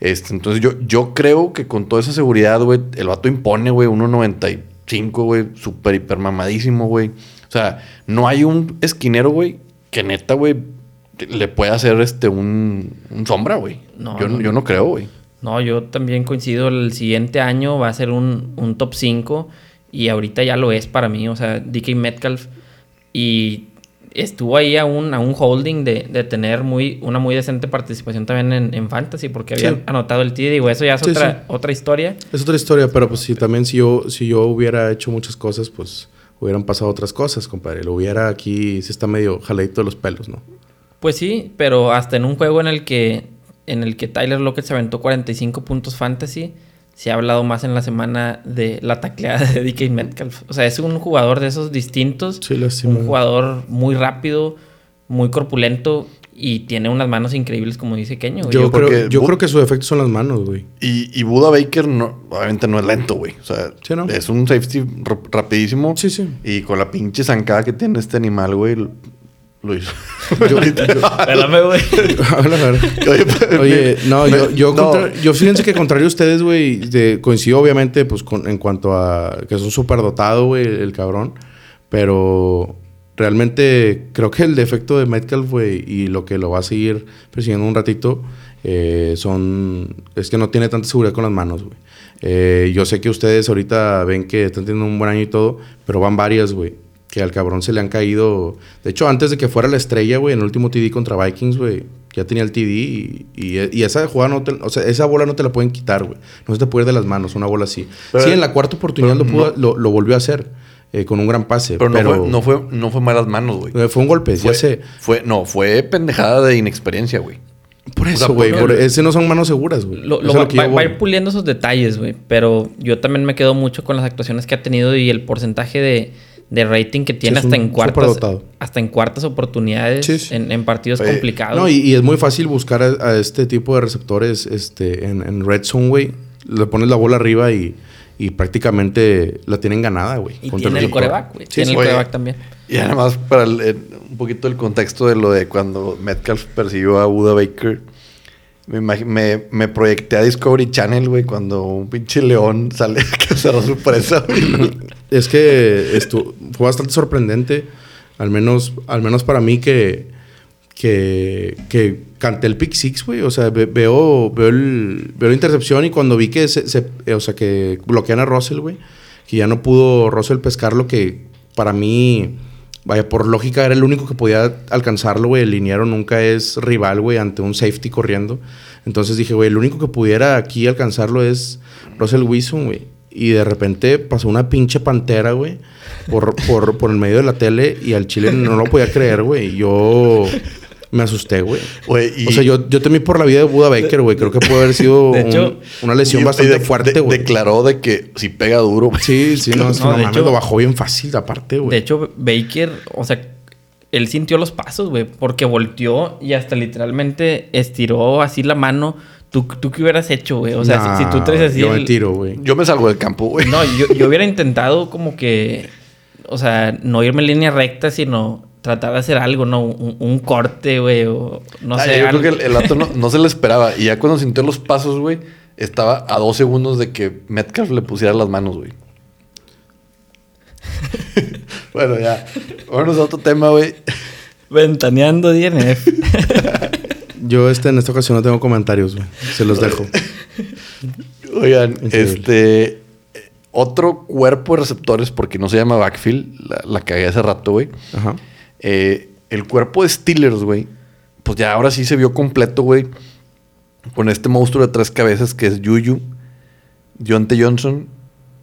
[SPEAKER 2] Este, entonces yo, yo creo que con toda esa seguridad, güey, el vato impone, güey, 1.95, güey, súper hiper mamadísimo, güey. O sea, no hay un esquinero, güey, que neta, güey, le pueda hacer este un, un sombra, güey.
[SPEAKER 3] No,
[SPEAKER 2] yo,
[SPEAKER 3] no.
[SPEAKER 2] yo no creo, güey.
[SPEAKER 3] No, yo también coincido. El siguiente año va a ser un, un top 5 y ahorita ya lo es para mí. O sea, DK Metcalf y estuvo ahí a un, a un holding de, de tener muy, una muy decente participación también en, en Fantasy porque había
[SPEAKER 1] Sí.
[SPEAKER 3] anotado el TD. Digo, eso ya es
[SPEAKER 1] Sí,
[SPEAKER 3] otra,
[SPEAKER 1] sí.
[SPEAKER 3] otra historia.
[SPEAKER 1] Es otra historia, pero pues si también si yo, si yo hubiera hecho muchas cosas, pues hubieran pasado otras cosas, compadre. Lo hubiera aquí, se está medio jaladito de los pelos, ¿no?
[SPEAKER 3] Pues sí, pero hasta en un juego en el que, en el que Tyler Lockett se aventó 45 puntos Fantasy, se ha hablado más en la semana de la tacleada de DK Metcalf. O sea, es un jugador de esos distintos.
[SPEAKER 1] Sí, lástima.
[SPEAKER 3] Un jugador muy rápido, muy corpulento y tiene unas manos increíbles, como dice Keño. güey.
[SPEAKER 1] Yo,
[SPEAKER 2] Yo
[SPEAKER 1] creo,
[SPEAKER 2] porque
[SPEAKER 1] yo creo que su defecto son las manos, güey.
[SPEAKER 2] Y, y Buda Baker, no, obviamente no es lento, güey. O sea,
[SPEAKER 1] Sí, ¿no?
[SPEAKER 2] es un safety rapidísimo.
[SPEAKER 1] Sí, sí.
[SPEAKER 2] Y con la pinche zancada que tiene este animal, güey, hizo.
[SPEAKER 1] Yo- *laughs* ver.
[SPEAKER 2] Oye,
[SPEAKER 1] no, yo, yo,
[SPEAKER 2] No.
[SPEAKER 1] contra- yo fíjense que contrario a ustedes, güey, coincido obviamente, pues, con- en cuanto a que es un superdotado, güey, el, cabrón. Pero realmente creo que el defecto de Metcalf, güey, y lo que lo va a seguir persiguiendo un ratito, eh, son... Es que no tiene tanta seguridad con las manos, güey. Eh, yo sé que ustedes ahorita ven que están teniendo un buen año y todo, pero van varias, güey. Que al cabrón se le han caído. De hecho, antes de que fuera la estrella, güey, en el último TD contra Vikings, güey, ya tenía el TD y, y, y esa jugada no te, o sea, esa bola no te la pueden quitar, güey. No se te puede ir de las manos una bola así.
[SPEAKER 2] Pero-
[SPEAKER 1] sí, en la cuarta oportunidad lo, pudo- lo, lo volvió a hacer eh, con un gran pase.
[SPEAKER 2] Pero,
[SPEAKER 1] Pero,
[SPEAKER 2] no, fue, no, fue, no fue malas manos, güey.
[SPEAKER 1] eh, fue un golpe,
[SPEAKER 2] Fue,
[SPEAKER 1] ya sé.
[SPEAKER 2] fue- no, fue pendejada de inexperiencia, güey.
[SPEAKER 1] Por eso, güey. ese no son manos seguras, güey.
[SPEAKER 3] Lo, lo va,
[SPEAKER 1] lo que yo
[SPEAKER 3] va- va a ir puliendo esos detalles, güey. Pero yo también me quedo mucho con las actuaciones que ha tenido y el porcentaje de, de rating que tiene hasta
[SPEAKER 1] un
[SPEAKER 3] en cuartas. Hasta en cuartas oportunidades
[SPEAKER 1] Sí, sí.
[SPEAKER 3] En, en partidos complicados.
[SPEAKER 1] No, y, y es muy fácil buscar a, a este tipo de receptores este, en, en Red Zone, güey. Le pones la bola arriba y, y prácticamente la tienen ganada, güey.
[SPEAKER 3] Y tiene el coreback, güey.
[SPEAKER 1] Sí,
[SPEAKER 3] tiene
[SPEAKER 1] sí.
[SPEAKER 3] el coreback también.
[SPEAKER 2] Y además, para el- el- un poquito el contexto de lo de cuando Metcalf persiguió a Buda Baker, me, me, me proyecté a Discovery Channel, güey, cuando un pinche león sale *laughs* a cazar su presa, güey. *clears throat*
[SPEAKER 1] Es que esto fue bastante sorprendente, al menos, al menos para mí que, que, que canté el pick six, güey. O sea, ve- veo, veo, el, veo la intercepción y cuando vi que se, se- eh, o sea, que bloquean a Russell, güey, que ya no pudo Russell pescarlo, que para mí, vaya, por lógica era el único que podía alcanzarlo, güey. El liniero nunca es rival, güey, ante un safety corriendo. Entonces dije, güey, el único que pudiera aquí alcanzarlo es Russell Wilson, güey. Y de repente pasó una pinche pantera, güey, por, por, por el medio de la tele y al chile no lo podía creer, güey. Yo me asusté, güey.
[SPEAKER 2] Güey, y-
[SPEAKER 1] O sea, yo, yo temí por la vida de Buda Baker, güey. Creo que puede haber sido
[SPEAKER 3] De
[SPEAKER 1] un-
[SPEAKER 3] hecho-
[SPEAKER 1] una lesión
[SPEAKER 2] y- y
[SPEAKER 1] bastante
[SPEAKER 2] de-
[SPEAKER 1] fuerte,
[SPEAKER 2] de-
[SPEAKER 1] güey.
[SPEAKER 2] Declaró de que si pega duro, güey.
[SPEAKER 1] Sí, sí, no, es que
[SPEAKER 3] No,
[SPEAKER 1] no
[SPEAKER 3] de
[SPEAKER 1] mames,
[SPEAKER 3] hecho-
[SPEAKER 1] lo bajó bien fácil, aparte, güey.
[SPEAKER 3] De hecho, Baker, o sea, él sintió los pasos, güey, porque volteó y hasta literalmente estiró así la mano. ¿Tú, tú qué hubieras hecho, güey? O sea, si- si, tú traes así.
[SPEAKER 1] Yo me tiro, güey.
[SPEAKER 2] Yo me salgo del campo, güey.
[SPEAKER 3] No, yo, yo hubiera intentado como que, o sea, no irme en línea recta, sino tratar de hacer algo, ¿no? Un, un corte, güey, o no
[SPEAKER 2] Ah,
[SPEAKER 3] sé.
[SPEAKER 2] yo
[SPEAKER 3] algo.
[SPEAKER 2] creo que el, el vato no, no se le esperaba. Y ya *laughs* cuando sintió los pasos, güey, estaba a dos segundos de que Metcalf le pusiera las manos, güey. *laughs* bueno, ya. Vámonos a otro tema, güey.
[SPEAKER 3] Ventaneando DNF. *laughs*
[SPEAKER 1] Yo este, en esta ocasión no tengo comentarios, güey. Se los dejo.
[SPEAKER 2] Oigan,
[SPEAKER 1] Increíble.
[SPEAKER 2] este. Otro cuerpo de receptores, porque no se llama backfield, la, la cagué hace rato, güey.
[SPEAKER 1] Ajá.
[SPEAKER 2] Eh, el cuerpo de Steelers, güey, pues ya ahora sí se vio completo, güey. Con este monstruo de tres cabezas que es Yuyu, Deontay Johnson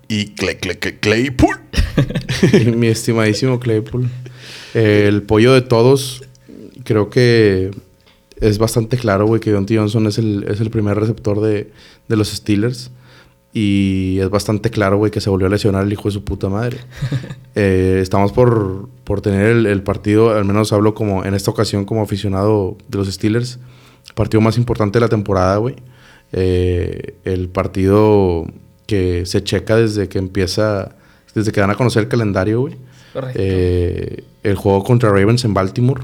[SPEAKER 2] y Clay, Clay, Clay- Claypool. *laughs*
[SPEAKER 1] Mi estimadísimo Claypool. El pollo de todos, creo que es bastante claro, güey, que Deontay Johnson es el, es el primer receptor de, de los Steelers. Y es bastante claro, güey, que se volvió a lesionar el hijo de su puta madre. *laughs* Eh, estamos por, por tener el, el partido, al menos hablo como en esta ocasión como aficionado de los Steelers, el partido más importante de la temporada, güey. Eh, el partido que se checa desde que empieza, desde que dan a conocer el calendario, güey.
[SPEAKER 3] Correcto.
[SPEAKER 1] Eh, el juego contra Ravens en Baltimore.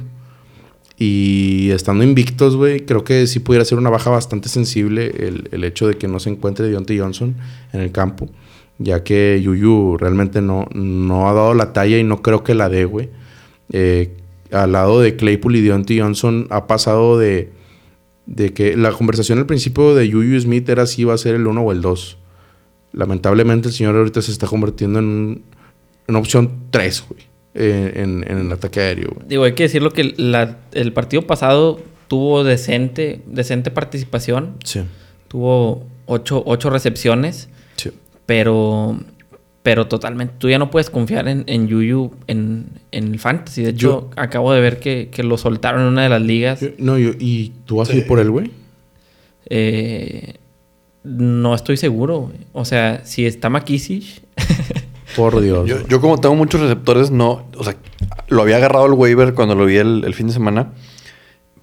[SPEAKER 1] Y estando invictos, güey, creo que sí pudiera ser una baja bastante sensible el, el hecho de que no se encuentre Deontay Johnson en el campo. Ya que Yuyu realmente no, no ha dado la talla y no creo que la dé, güey. Eh, al lado de Claypool y Deontay Johnson ha pasado de, de que la conversación al principio de Yuyu Smith era si iba a ser el 1 o el 2. Lamentablemente el señor ahorita se está convirtiendo en un- una opción 3, güey. En, en el ataque aéreo, güey.
[SPEAKER 3] Digo, hay que decirlo que la- el partido pasado tuvo decente, decente participación.
[SPEAKER 1] Sí.
[SPEAKER 3] Tuvo ocho, ocho recepciones,
[SPEAKER 1] Sí.
[SPEAKER 3] pero, pero totalmente. Tú ya no puedes confiar en, en Yuyu en, en el fantasy. De hecho, acabo de ver que, que lo soltaron en una de las ligas.
[SPEAKER 1] Yo- no, yo, ¿y tú vas a ir por él, güey?
[SPEAKER 3] Eh, no estoy seguro. güey. O sea, si está McKissick, *laughs*
[SPEAKER 1] Por Dios.
[SPEAKER 2] Yo, yo como tengo muchos receptores, no... O sea, lo había agarrado el waiver cuando lo vi el, el fin de semana.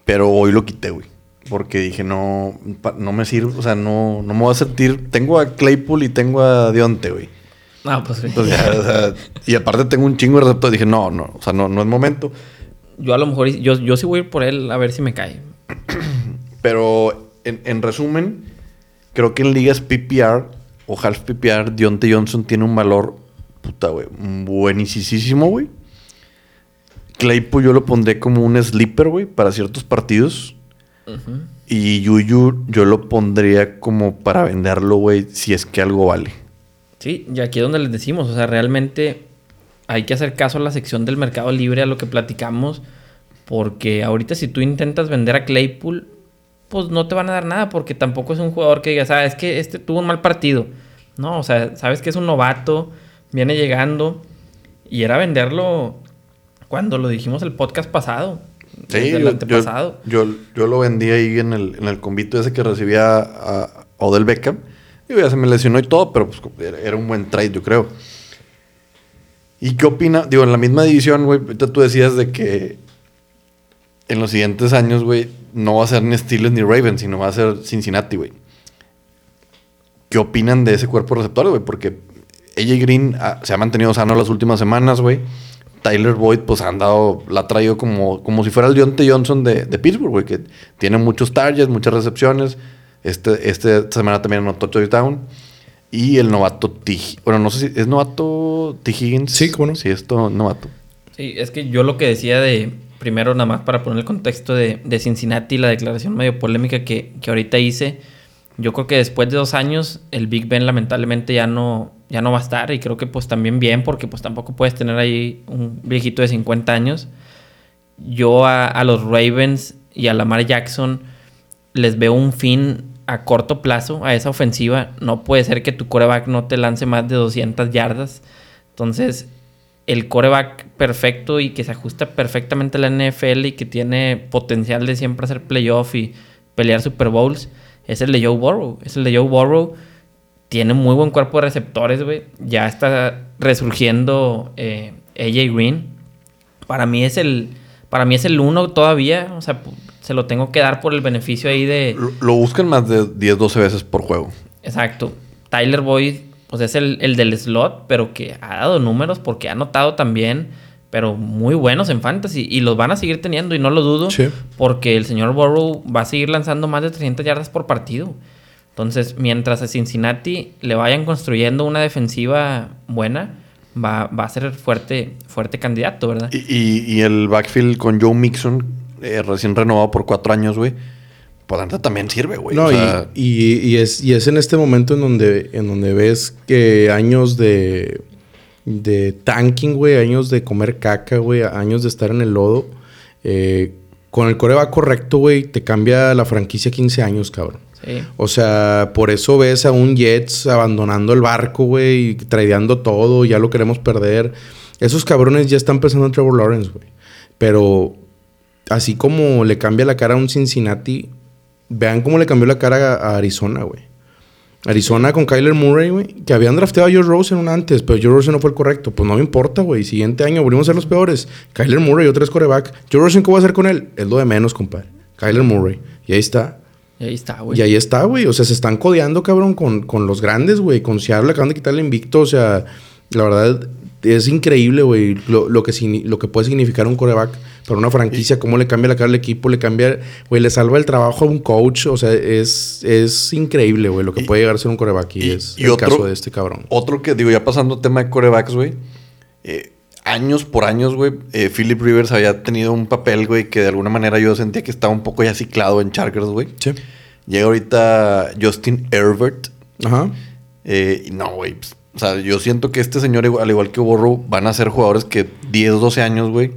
[SPEAKER 2] Pero hoy lo quité, güey. Porque dije, no, pa- no me sirve. O sea, no, no me voy a sentir... Tengo a Claypool y tengo a Deonte, güey.
[SPEAKER 3] no, pues
[SPEAKER 2] Entonces, ya, o sea, y aparte tengo un chingo de receptores. Dije, no, no. O sea, no, no es momento.
[SPEAKER 3] yo a lo mejor, yo, yo sí voy a ir por él a ver si me cae. *clears throat*
[SPEAKER 2] Pero en, en resumen, creo que en ligas PPR o half PPR, Deontay Johnson tiene un valor, puta, güey, buenísimo, güey. Claypool yo lo pondré como un sleeper, güey, para ciertos partidos. Y Yuyu yo lo pondría como para venderlo, güey, si es que algo vale.
[SPEAKER 3] Sí, y aquí es donde les decimos, o sea, realmente hay que hacer caso a la sección del mercado libre, a lo que platicamos, porque ahorita si tú intentas vender a Claypool, pues no te van a dar nada, porque tampoco es un jugador que digas, ah, es que este tuvo un mal partido. No, o sea, sabes que es un novato, viene llegando, y era venderlo cuando lo dijimos el podcast pasado. el
[SPEAKER 2] yo,
[SPEAKER 3] antepasado.
[SPEAKER 2] yo, yo lo vendí ahí en el, en el convito ese que recibía a Odell Beckham. Y ya se me lesionó y todo, pero pues era, era un buen trade, yo creo. ¿Y qué opina? Digo, en la misma división, güey, ahorita tú decías de que en los siguientes años, güey, no va a ser ni Steelers ni Ravens, sino va a ser Cincinnati, güey. ¿Qué opinan de ese cuerpo receptor, güey? Porque AJ Green ah, se ha mantenido sano las últimas semanas, güey. Tyler Boyd, pues ha andado, la ha traído como, como si fuera el Deontay Johnson de, de Pittsburgh, güey, que tiene muchos targets, muchas recepciones. Este, este esta semana también anotó touchdown. Y el novato T. Bueno, no sé si es novato T. Higgins.
[SPEAKER 1] Sí, ¿cómo no?
[SPEAKER 2] Sí, esto novato.
[SPEAKER 3] Sí, es que yo lo que decía de, primero nada más para poner el contexto de, de Cincinnati, la declaración medio polémica que, que ahorita hice, yo creo que después de dos años el Big Ben lamentablemente ya no, ya no va a estar y creo que pues también bien porque pues tampoco puedes tener ahí un viejito de 50 años. Yo a, a los Ravens y a Lamar Jackson les veo un fin a corto plazo a esa ofensiva. No puede ser que tu coreback no te lance más de 200 yardas. Entonces, el coreback perfecto y que se ajusta perfectamente a la NFL y que tiene potencial de siempre hacer playoff y pelear Super Bowls es el de Joe Burrow. Es el de Joe Burrow. Tiene muy buen cuerpo de receptores, güey. Ya está resurgiendo eh, AJ Green. Para mí es el. Para mí es el uno todavía. O sea, se lo tengo que dar por el beneficio ahí de.
[SPEAKER 2] Lo, buscan más de 10, 12 veces por juego.
[SPEAKER 3] Exacto. Tyler Boyd, pues es el, el del slot, pero que ha dado números porque ha notado también pero muy buenos en fantasy y los van a seguir teniendo y no lo dudo porque el señor Burrow va a seguir lanzando más de 300 yardas por partido. Entonces, mientras a Cincinnati le vayan construyendo una defensiva buena, va, a ser fuerte, fuerte candidato, ¿verdad?
[SPEAKER 2] Y, el backfield con Joe Mixon, eh, recién renovado por cuatro años, güey. Pues también sirve, güey.
[SPEAKER 1] No, y, es, y es en este momento en donde, en donde ves que años de de tanking, güey, años de comer caca, güey, años de estar en el lodo. Eh, con el core va correcto, güey, te cambia la franquicia 15 años, cabrón. O sea, por eso ves a un Jets abandonando el barco, güey, y tradeando todo, ya lo queremos perder. Esos cabrones ya están pensando en Trevor Lawrence, güey. Pero así como le cambia la cara a un Cincinnati, vean cómo le cambió la cara a Arizona, güey. Arizona con Kyler Murray, güey, que habían drafteado a Joe Rosen un antes, pero Joe Rosen no fue el correcto. Pues no me importa, güey. Siguiente año volvimos a ser los peores. Kyler Murray, otra vez coreback. Joe Rosen, ¿qué voy a hacer con él? Es lo de menos, compadre. Kyler Murray. Y ahí está.
[SPEAKER 3] Y ahí está, güey.
[SPEAKER 1] Y ahí está, güey. O sea, se están codeando, cabrón, con, con los grandes, güey. Con Seattle acaban de quitarle invicto. O sea, la verdad, es increíble, güey, lo, que, lo que puede significar un coreback para una franquicia, cómo le cambia la cara al equipo, le cambia, güey, le salva el trabajo a un coach, o sea, es, es increíble, güey, lo que puede llegar a ser un coreback y, es el caso de este cabrón.
[SPEAKER 2] Otro que, digo, ya pasando tema de corebacks, güey, eh, años por años, güey, eh, Philip Rivers había tenido un papel, güey, que de alguna manera yo sentía que estaba un poco ya ciclado en Chargers, güey. Sí. Llega ahorita Justin Herbert. Ajá. Eh, y no, güey, pues, o sea, yo siento que este señor, al igual que Borro, van a ser jugadores que 10, 12 años, güey,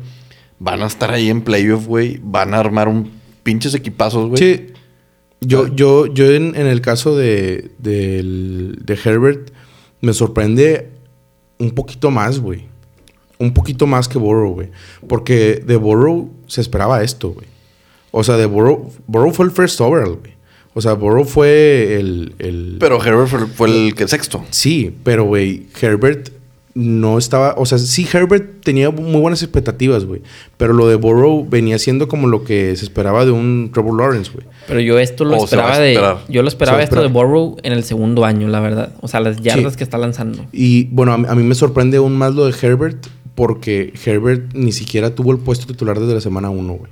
[SPEAKER 2] van a estar ahí en playoff, güey. Van a armar un pinches equipazos, güey.
[SPEAKER 1] Sí. Yo, yo, yo en, el caso de, de, Herbert, me sorprende un poquito más, güey. Un poquito más que Borrow, güey. Porque de Borrow se esperaba esto, güey. O sea, de Borrow, Borrow fue el first overall, güey. O sea, Burrow fue el,
[SPEAKER 2] Pero Herbert fue, el que sexto.
[SPEAKER 1] Sí, pero, güey, Herbert no estaba... O sea, sí, Herbert tenía muy buenas expectativas, güey. Pero lo de Burrow venía siendo como lo que se esperaba de un Trevor Lawrence, güey.
[SPEAKER 3] Pero yo esto lo esperaba de... Yo lo esperaba esto de Burrow en el segundo año, la verdad. O sea, las yardas que está lanzando.
[SPEAKER 1] Y, bueno, a, mí me sorprende aún más lo de Herbert... Porque Herbert ni siquiera tuvo el puesto titular desde la semana 1, güey.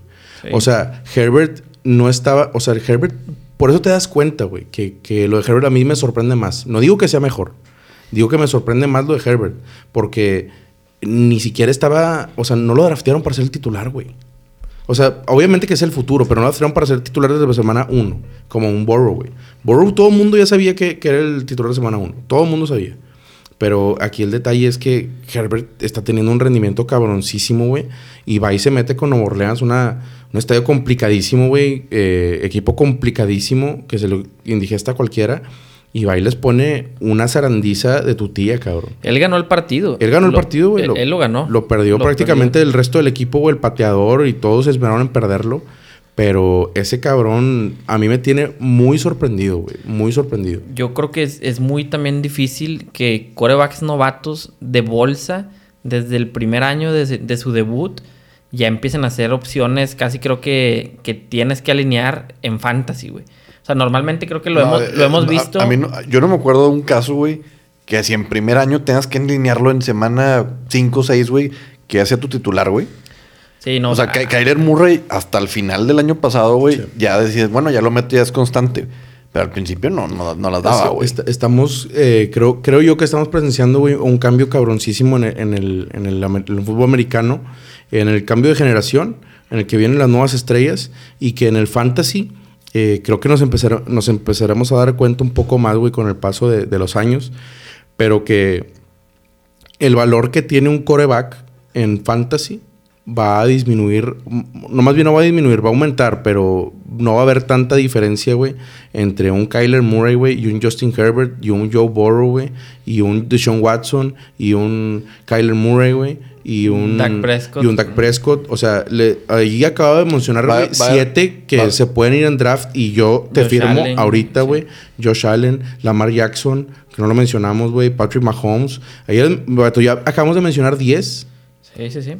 [SPEAKER 1] O sea, Herbert no estaba... O sea, Herbert por eso te das cuenta, güey, que, lo de Herbert a mí me sorprende más. No digo que sea mejor, digo que me sorprende más lo de Herbert, porque ni siquiera estaba, o sea, no lo draftearon para ser el titular, güey. O sea, obviamente que es el futuro, pero no lo draftearon para ser titular desde la semana 1, como un Borrow, güey. Borrow todo el mundo ya sabía que, que era el titular de semana 1, todo el mundo sabía. Pero aquí el detalle es que Herbert está teniendo un rendimiento cabroncísimo, güey. Y va y se mete con Nuevo Orleans, una, un estadio complicadísimo, güey. Eh, equipo complicadísimo que se lo indigesta a cualquiera. Y va y les pone una zarandiza de tu tía, cabrón.
[SPEAKER 3] Él ganó el partido.
[SPEAKER 1] Él ganó el partido, güey.
[SPEAKER 3] Él, lo ganó.
[SPEAKER 1] Lo perdió prácticamente el resto del equipo, güey. El pateador y todos se esperaron en perderlo. Pero ese cabrón a mí me tiene muy sorprendido, güey. Muy sorprendido.
[SPEAKER 3] Yo creo que es, muy también difícil que corebacks novatos de bolsa, desde el primer año de, su debut, ya empiecen a hacer opciones casi creo que, que tienes que alinear en fantasy, güey. O sea, normalmente creo que lo, hemos, lo hemos visto.
[SPEAKER 2] A, mí yo no me acuerdo de un caso, güey, que así en primer año tengas que alinearlo en semana 5 o 6, güey, que sea tu titular, güey.
[SPEAKER 3] Sí, no.
[SPEAKER 2] O sea, Kyler Murray hasta el final del año pasado, güey, ya decías, bueno, ya lo meto, ya es constante. Pero al principio no, no, las daba, güey.
[SPEAKER 1] estamos, eh, creo, creo yo que estamos presenciando, güey, un cambio cabroncísimo en el, en, el, en, el, fútbol americano, en el cambio de generación, en el que vienen las nuevas estrellas y que en el fantasy eh, creo que nos, nos empezaremos a dar cuenta un poco más, güey, con el paso de, de los años, pero que el valor que tiene un coreback en fantasy va a disminuir, no más bien no va a disminuir, va a aumentar, pero no va a haber tanta diferencia, güey, entre un Kyler Murray, güey, y un Justin Herbert, y un Joe Burrow, güey, y un Deshaun Watson, y un Kyler Murray, güey, y un
[SPEAKER 3] Dak Prescott.
[SPEAKER 1] y un Dak Prescott, o sea, le, ahí acabo de mencionar
[SPEAKER 2] Va-
[SPEAKER 1] güey,
[SPEAKER 2] va-
[SPEAKER 1] siete que
[SPEAKER 2] va-
[SPEAKER 1] se pueden ir en draft y yo te
[SPEAKER 3] Josh
[SPEAKER 1] firmo
[SPEAKER 3] Allen,
[SPEAKER 1] ahorita,
[SPEAKER 3] sí.
[SPEAKER 1] güey, Josh Allen, Lamar Jackson, que no lo mencionamos, güey, Patrick Mahomes, ayer ya acabamos de mencionar 10
[SPEAKER 3] Sí, sí, sí.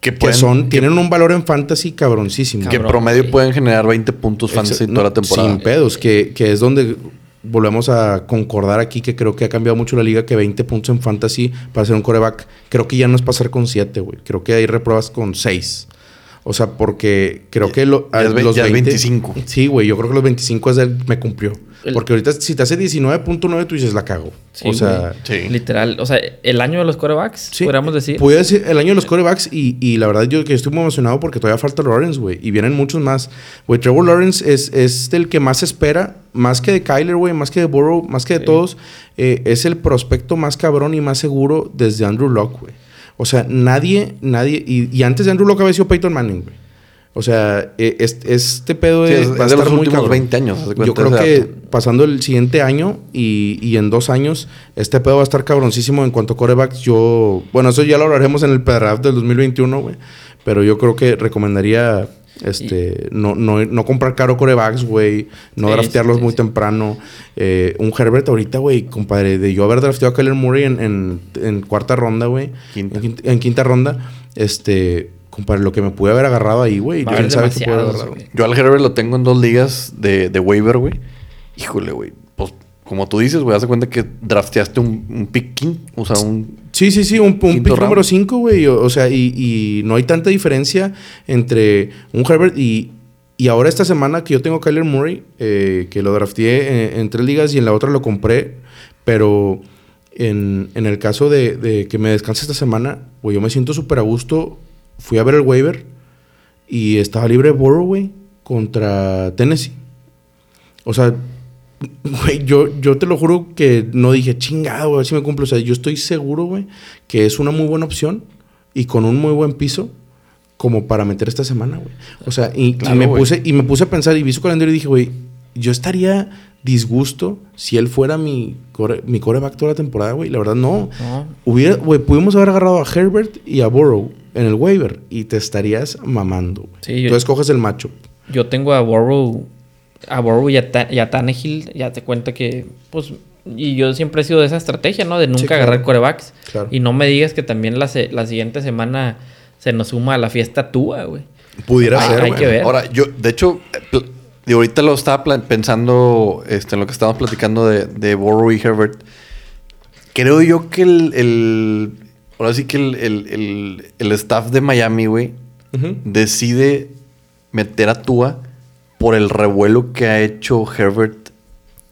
[SPEAKER 2] Que,
[SPEAKER 1] que
[SPEAKER 2] pueden-
[SPEAKER 1] son
[SPEAKER 2] que-
[SPEAKER 1] tienen un valor en fantasy cabroncísimo.
[SPEAKER 2] que en
[SPEAKER 3] Cabrón,
[SPEAKER 2] promedio
[SPEAKER 3] sí.
[SPEAKER 2] pueden generar 20 puntos fantasy
[SPEAKER 1] Exa-
[SPEAKER 2] toda la temporada.
[SPEAKER 1] Sin pedos, que, que es donde volvemos a concordar aquí que creo que ha cambiado mucho la liga, que 20 puntos en fantasy para ser un coreback, creo que ya no es pasar con 7, güey. Creo que hay repruebas con 6. O sea, porque creo
[SPEAKER 2] Ya-
[SPEAKER 1] que lo-
[SPEAKER 2] ya es ve-
[SPEAKER 1] los
[SPEAKER 2] ya es
[SPEAKER 1] 20
[SPEAKER 2] 25.
[SPEAKER 1] Sí, güey, yo creo que los 25 es el me cumplió.
[SPEAKER 3] El-
[SPEAKER 1] porque ahorita si te hace 19.9 tú dices la cago.
[SPEAKER 3] Sí,
[SPEAKER 1] o sea,
[SPEAKER 2] Sí.
[SPEAKER 3] Literal. O sea, el año de los quarterbacks,
[SPEAKER 1] Sí,
[SPEAKER 3] podríamos decir.
[SPEAKER 1] Pude decir el año de los corebacks y, y la verdad yo que estoy muy emocionado porque todavía falta Lawrence, güey. Y vienen muchos más. Güey, Trevor Lawrence es, es el que más se espera, más que de Kyler, güey, más que de Burrow, más que de todos. eh, es el prospecto más cabrón y más seguro desde Andrew Locke, güey. O sea, nadie, nadie... Y, y antes de Andrew Locke había sido Peyton Manning, güey. O sea, eh, este, este pedo
[SPEAKER 2] Sí,
[SPEAKER 1] es, va a
[SPEAKER 2] es de los
[SPEAKER 1] estar muy
[SPEAKER 2] últimos
[SPEAKER 1] cabrón.
[SPEAKER 2] 20 años,
[SPEAKER 1] Yo creo que pasando el siguiente año y, y en dos años, este pedo va a estar cabroncísimo en cuanto a corebacks. Yo, bueno, eso ya lo hablaremos en el draft del 2021, güey. Pero yo creo que recomendaría este, no, no, no comprar caro corebacks, güey. No
[SPEAKER 3] Sí,
[SPEAKER 1] draftearlos
[SPEAKER 3] sí,
[SPEAKER 1] muy temprano. Eh, un Herbert ahorita, güey, compadre, de yo haber drafteado a Kyler Murray en, en, en cuarta ronda, güey. En, quinta- en quinta ronda, este, compadre, lo que me pude haber agarrado ahí, güey.
[SPEAKER 3] Güey.
[SPEAKER 2] Yo al Herbert lo tengo en dos ligas de, de waiver, güey. Híjole, güey. Como tú dices, güey, haz de cuenta que drafteaste un, un pick king. O sea, un...
[SPEAKER 1] Sí, sí, sí, un, pick
[SPEAKER 2] round.
[SPEAKER 1] número 5, güey. O, o sea, y, y no hay tanta diferencia entre un Herbert y, y ahora esta semana que yo tengo Kyler Murray, eh, que lo drafteé en, en tres ligas y en la otra lo compré, pero en, en el caso de, de que me descanse esta semana, güey, yo me siento súper a gusto. Fui a ver el waiver y estaba libre Burrow, güey, contra Tennessee. O sea, Güey, yo, yo te lo juro que no dije, chingado, güey, a ver si me cumple. O sea, yo estoy seguro, güey, que es una muy buena opción y con un muy buen piso como para meter esta semana, güey. O sea, y, me
[SPEAKER 2] güey.
[SPEAKER 1] puse, y me puse a pensar y vi su calendario y dije, güey, yo estaría disgusto si él fuera mi, core, mi coreback toda la temporada, güey. La verdad, no.
[SPEAKER 3] No.
[SPEAKER 1] Hubiera, güey, pudimos haber agarrado a Herbert y a Burrow en el waiver y te estarías mamando, güey.
[SPEAKER 3] Sí, yo-
[SPEAKER 1] Tú escoges el macho.
[SPEAKER 3] Yo tengo a Burrow, a Burrow y a, Ta- y a Tannehill, ya te cuento que, pues, y yo siempre he sido de esa estrategia, ¿no? De nunca
[SPEAKER 1] claro.
[SPEAKER 3] agarrar corebacks.
[SPEAKER 1] Claro.
[SPEAKER 3] Y no me digas que también la, se- la siguiente semana se nos suma a la fiesta Tua, güey.
[SPEAKER 1] Pudiera
[SPEAKER 3] Hay-
[SPEAKER 1] ser,
[SPEAKER 3] hay
[SPEAKER 1] güey.
[SPEAKER 3] que ver.
[SPEAKER 2] Ahora, yo, de hecho, de ahorita lo estaba pensando este, en lo que estábamos platicando de, de Burrow y Herbert. Creo yo que el. el- ahora sí que el, el- el- el staff de Miami, güey, decide meter a Tua por el revuelo que ha hecho Herbert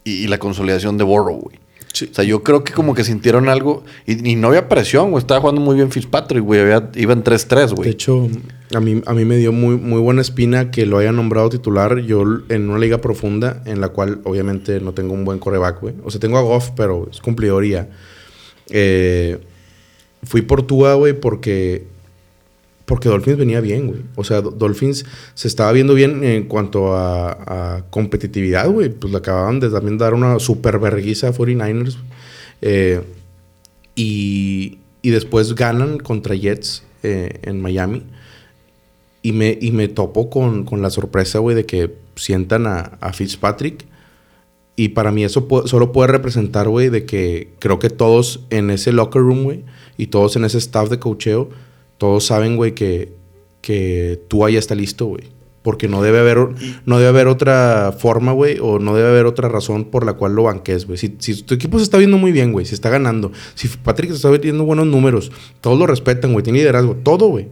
[SPEAKER 2] y, y la consolidación de Burrow, güey.
[SPEAKER 1] Sí.
[SPEAKER 2] O sea, yo creo que como que sintieron algo. Y, y no había presión, güey. Estaba jugando muy bien Fitzpatrick, güey. Había- Iban 3-3,
[SPEAKER 1] De
[SPEAKER 2] güey.
[SPEAKER 1] hecho, a mí, a mí me dio muy, muy buena espina que lo hayan nombrado titular. Yo en una liga profunda, en la cual obviamente no tengo un buen coreback, güey. O sea, tengo a Goff, pero es cumplidor y ya. Eh, fui por Tua, güey, porque, porque Dolphins venía bien, güey. O sea, Do- Dolphins se estaba viendo bien en cuanto a, competitividad, güey. Pues le acababan de también dar una super verguiza a 49ers. Eh, y, y después ganan contra Jets eh, en Miami. Y me, y me topo con, con la sorpresa, güey, de que sientan a, a Fitzpatrick. Y para mí eso solo puede representar, güey, de que creo que todos en ese locker room, güey, y todos en ese staff de cocheo, todos saben, güey, que, que tú ya está listo, güey. Porque no debe haber, no debe haber otra forma, güey, o no debe haber otra razón por la cual lo banques, güey. Si, si tu equipo se está viendo muy bien, güey, se está ganando, si Patrick se está viendo buenos números, todos lo respetan, güey, tiene liderazgo, todo, güey.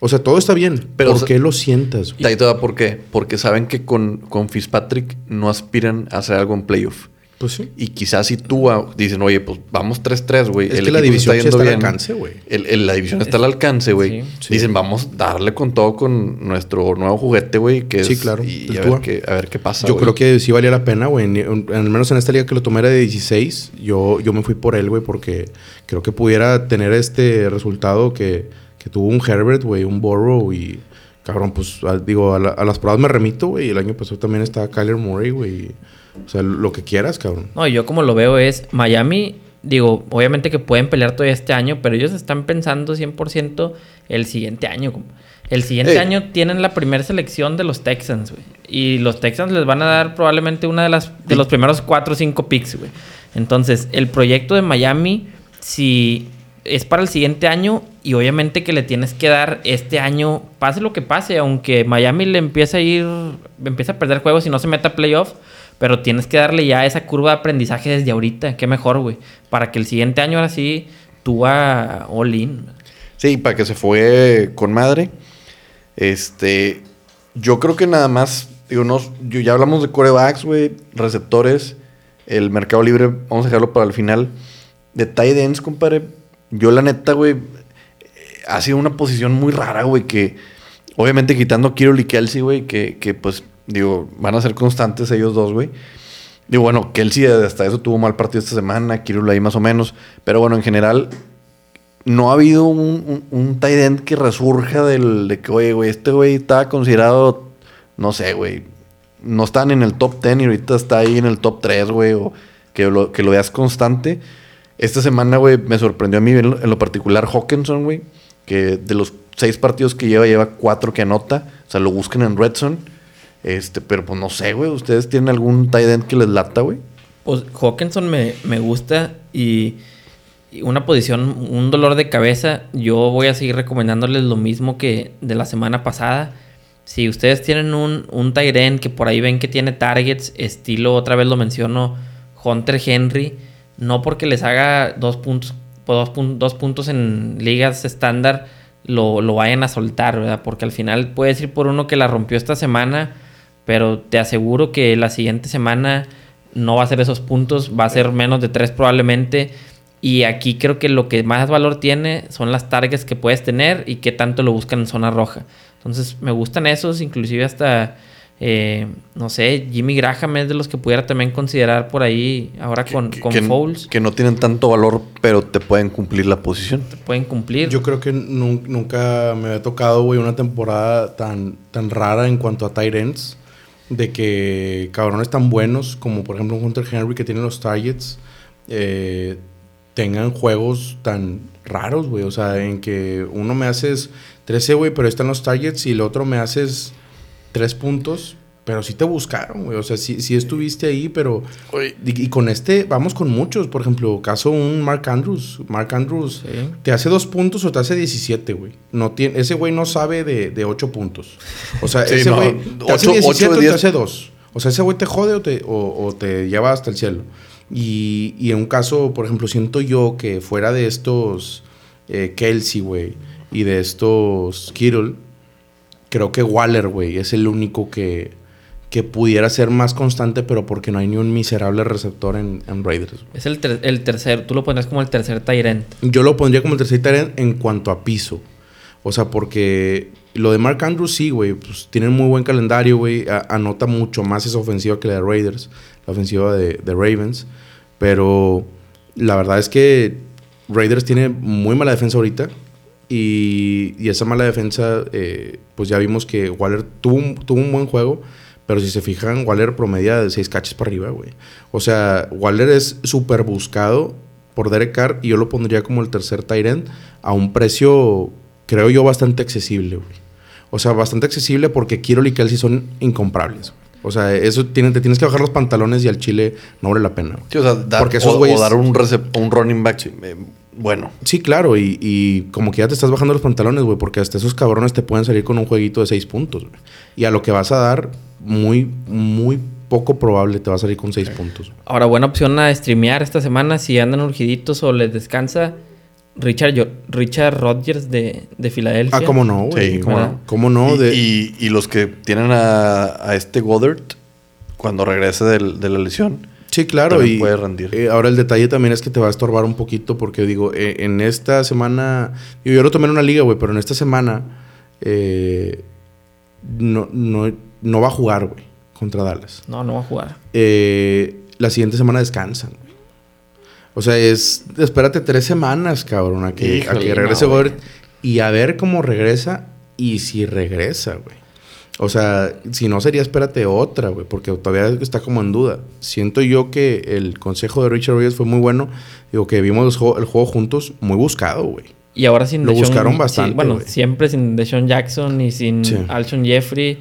[SPEAKER 1] O sea, todo está bien.
[SPEAKER 2] Pero,
[SPEAKER 1] ¿Por
[SPEAKER 2] o sea-
[SPEAKER 1] qué lo sientas?
[SPEAKER 2] Ahí te va por qué. Porque saben que con, con Fitzpatrick no aspiran a hacer algo en playoff.
[SPEAKER 1] Pues sí.
[SPEAKER 2] Y quizás si tú ah, dicen, oye, pues vamos 3-3, güey.
[SPEAKER 1] Es
[SPEAKER 2] el
[SPEAKER 1] que la división sí está al
[SPEAKER 2] bien.
[SPEAKER 1] alcance, güey.
[SPEAKER 2] La división está al alcance, güey.
[SPEAKER 3] Sí.
[SPEAKER 1] Sí.
[SPEAKER 2] Dicen, vamos a darle con todo con nuestro nuevo juguete, güey. Que
[SPEAKER 1] Sí,
[SPEAKER 2] es-
[SPEAKER 1] claro,
[SPEAKER 2] Y,
[SPEAKER 1] el
[SPEAKER 2] a,
[SPEAKER 1] Tua.
[SPEAKER 2] ver qué, a ver qué pasa,
[SPEAKER 1] Yo creo que sí valía la pena, güey. Al menos en esta liga que lo tomé era de 16. Yo, yo me fui por él, güey, porque creo que pudiera tener este resultado que, que tuvo un Herbert, güey, un Burrow y cabrón, pues a- digo, a, la- a las pruebas me remito, güey. El año pasado también estaba Kyler Murray, güey. O sea, lo que quieras, cabrón.
[SPEAKER 3] No, yo como lo veo es Miami, digo, obviamente que pueden pelear todavía este año, pero ellos están pensando 100% el siguiente año. El siguiente
[SPEAKER 2] Ey.
[SPEAKER 3] año tienen la primera selección de los Texans, güey. Y los Texans les van a dar probablemente una de las de los primeros 4 o 5 picks, güey. Entonces, el proyecto de Miami, si es para el siguiente año y obviamente que le tienes que dar este año, pase lo que pase, aunque Miami le empiece a ir, empieza a perder juegos y no se meta a playoff, pero tienes que darle ya esa curva de aprendizaje desde ahorita, qué mejor, güey, para que el siguiente año ahora sí tú a all in.
[SPEAKER 2] Sí, para que se fue con madre. Este, yo creo que nada más, digo, no, ya hablamos de corebacks, güey, receptores, el mercado libre, vamos a dejarlo para el final. De tight ends, compadre, yo la neta, güey, ha sido una posición muy rara, güey, que obviamente quitando a Kirill y güey, que, que pues, digo, van a ser constantes ellos dos, güey. Digo, bueno, Kelsey hasta eso tuvo mal partido esta semana, Kirill ahí más o menos, pero bueno, en general, no ha habido un, un, un tight end que resurja del, de que, oye, güey, este güey estaba considerado, no sé, güey, no están en el top 10 y ahorita está ahí en el top 3, güey, o que lo, que lo veas constante. Esta semana, güey, me sorprendió a mí en lo, particular Hawkinson, güey, que de los seis partidos que lleva, lleva cuatro que anota, o sea, lo buscan en Redson. Este, pero pues no sé, güey, ¿ustedes tienen algún tight end que les lata, güey?
[SPEAKER 3] Pues Hawkinson me, me gusta y, una posición, un dolor de cabeza. Yo voy a seguir recomendándoles lo mismo que de la semana pasada. Si ustedes tienen un, un tight end que por ahí ven que tiene targets, estilo, otra vez lo menciono, Hunter Henry, no porque les haga dos puntos, dos, dos puntos en ligas estándar, lo, lo vayan a soltar, ¿verdad? Porque al final puedes ir por uno que la rompió esta semana, pero te aseguro que la siguiente semana no va a ser esos puntos, va a ser menos de tres probablemente. Y aquí creo que lo que más valor tiene son las targets que puedes tener y qué tanto lo buscan en zona roja. Entonces me gustan esos, inclusive hasta, eh, no sé, Jimmy Graham es de los que pudiera también considerar por ahí ahora con,
[SPEAKER 2] que,
[SPEAKER 3] con
[SPEAKER 2] que-
[SPEAKER 3] Foles.
[SPEAKER 2] que no tienen tanto valor, pero te pueden cumplir la posición.
[SPEAKER 3] Pueden cumplir.
[SPEAKER 1] Yo creo que nun- nunca me había tocado, güey, una temporada tan, tan rara en cuanto a tight ends. De que cabrones tan buenos como, por ejemplo, un Hunter Henry que tiene los targets, eh, tengan juegos tan raros, güey. O sea, en que uno me haces 13, güey, pero están los targets y el otro me haces 3 puntos. Pero sí te buscaron, güey. O sea, sí, sí estuviste ahí, pero... Y, y con este, vamos con muchos. Por ejemplo, caso un Mark Andrews. Mark Andrews
[SPEAKER 3] Sí.
[SPEAKER 1] te hace dos puntos o te hace 17, güey. No tiene, ese güey no sabe de, de 8 puntos. O sea,
[SPEAKER 2] Sí,
[SPEAKER 1] ese
[SPEAKER 2] no,
[SPEAKER 1] güey te hace
[SPEAKER 2] ocho-
[SPEAKER 1] 17
[SPEAKER 2] ocho de
[SPEAKER 1] o te hace 2. O sea, ese güey te jode o te, o, o te lleva hasta el cielo. Y, y en un caso, por ejemplo, siento yo que fuera de estos eh, Kelsey, güey, y de estos Kittle, creo que Waller, güey, es el único que, que pudiera ser más constante, pero porque no hay ni un miserable receptor en, en Raiders.
[SPEAKER 3] Es el, ter- el tercer, tú lo pondrías como el tercer end.
[SPEAKER 1] Yo lo pondría como el tercer end en cuanto a piso. O sea, porque lo de Mark Andrews sí, güey. Pues tienen muy buen calendario, güey. Anota mucho más esa ofensiva que la de Raiders. La ofensiva de, de Ravens. Pero la verdad es que Raiders tiene muy mala defensa ahorita. Y, y esa mala defensa, eh, pues ya vimos que Waller tuvo un, tuvo un buen juego. Pero si se fijan, Waller promedia de 6 catches para arriba, güey. O sea, Waller es súper buscado por Derek Carr y yo lo pondría como el tercer tight end a un precio, creo yo, bastante accesible, güey. O sea, bastante accesible porque Kiro y Kelsey son incomprables. güey. O sea, eso tiene, te tienes que bajar los pantalones y al chile no vale la pena. güey.
[SPEAKER 2] Sí, o sea, dar,
[SPEAKER 1] Porque esos
[SPEAKER 2] o,
[SPEAKER 1] güeyes-
[SPEAKER 2] o dar un, running back eh, bueno.
[SPEAKER 1] Sí, claro, y, y como que ya te estás bajando los pantalones, güey, porque hasta esos cabrones te pueden salir con un jueguito de 6 puntos, güey. Y a lo que vas a dar, muy, muy poco probable te va a salir con 6 puntos.
[SPEAKER 3] Ahora, buena opción a streamear esta semana si andan urgiditos o les descansa. Richard, Yo- Richard Rodgers de, de Filadelfia.
[SPEAKER 1] Ah, ¿cómo no, güey?
[SPEAKER 2] Sí,
[SPEAKER 1] ¿Cómo. ¿Cómo no?
[SPEAKER 2] y,
[SPEAKER 1] De-
[SPEAKER 2] y- y los que tienen a, a este Goddard, cuando regrese del- de la lesión,
[SPEAKER 1] Sí, claro. Y
[SPEAKER 2] puede rendir.
[SPEAKER 1] eh, ahora el detalle también es que te va a estorbar un poquito porque digo, eh, en esta semana, yo lo tomé en una liga, güey, pero en esta semana eh, no, no, no va a jugar, güey, contra Dallas.
[SPEAKER 3] No, no va a jugar.
[SPEAKER 1] Eh, la siguiente semana descansan, güey. O sea, es, espérate tres semanas, cabrón, a que, a que regrese
[SPEAKER 2] no,
[SPEAKER 1] y a ver cómo regresa y si regresa, güey. O sea, si no sería espérate otra, güey, porque todavía está como en duda. Siento yo que el consejo de Richard Rodgers fue muy bueno. Digo, que vimos el juego, el juego juntos, muy buscado, güey.
[SPEAKER 3] Y ahora sin
[SPEAKER 1] Lo
[SPEAKER 3] Deshaun-
[SPEAKER 1] buscaron
[SPEAKER 3] sí,
[SPEAKER 1] bastante,
[SPEAKER 3] bueno, siempre sin Deshaun Jackson y sin
[SPEAKER 1] Sí.
[SPEAKER 3] Alshon Jeffrey.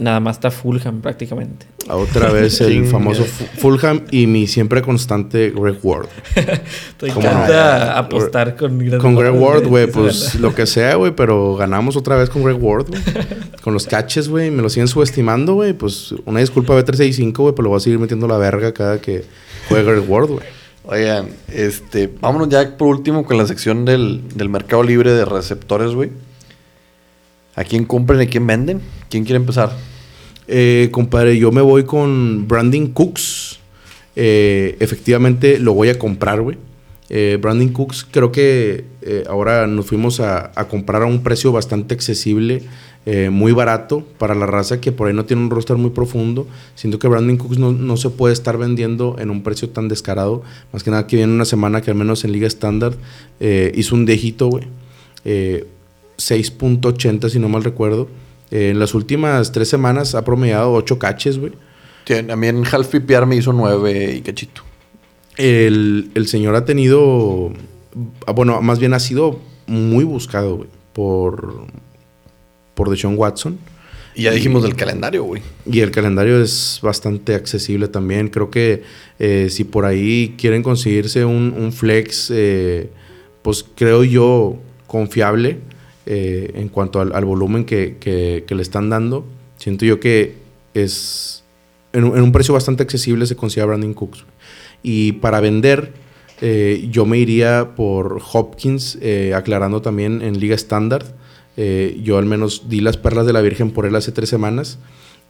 [SPEAKER 3] Nada más está Fulham prácticamente.
[SPEAKER 1] Otra vez el famoso Fu- Fulham y mi siempre constante Greg Ward. *laughs*
[SPEAKER 3] Te
[SPEAKER 1] ¿Cómo
[SPEAKER 3] encanta
[SPEAKER 1] no?
[SPEAKER 3] apostar con Greg
[SPEAKER 1] Con Greg Ward, güey, pues lo que sea, güey, pero ganamos otra vez con Greg Ward, güey. *laughs* Con los catches, güey, me lo siguen subestimando, güey. Pues una disculpa B365, güey, pero lo voy a seguir metiendo la verga cada que juegue Greg Ward, güey.
[SPEAKER 2] Oigan, este, vámonos ya por último con la sección del, del mercado libre de receptores, güey. ¿A quién compran y a quién venden? ¿Quién quiere empezar?
[SPEAKER 1] Eh, compadre, yo me voy con Brandon Cooks. Eh, efectivamente, lo voy a comprar, güey. Eh, Brandon Cooks, creo que eh, ahora nos fuimos a, comprar a un precio bastante accesible, eh, muy barato para la raza que por ahí no tiene un roster muy profundo. Siento que Brandon Cooks no, no se puede estar vendiendo en un precio tan descarado. Más que nada que viene una semana que al menos en Liga Estándar eh, hizo un dejito, güey. Eh, 6.80 si no mal recuerdo. Eh, en las últimas tres semanas ha promediado 8 caches, güey.
[SPEAKER 2] A mí en half PPR me hizo 9 y cachito.
[SPEAKER 1] El, el señor ha tenido, ah, bueno, más bien ha sido muy buscado, güey, por, por Deshaun Watson.
[SPEAKER 2] Y ya dijimos del calendario, güey.
[SPEAKER 1] Y el calendario es bastante accesible también. Creo que eh, si por ahí quieren conseguirse un, un flex, eh, pues creo yo confiable eh, en cuanto al, al volumen que, que- que le están dando. Siento yo que es en, en un precio bastante accesible se considera Brandon Cooks. Y para vender, eh, yo me iría por Hopkins, eh, aclarando también en Liga Estándar. Eh, yo al menos di las perlas de la Virgen por él hace tres semanas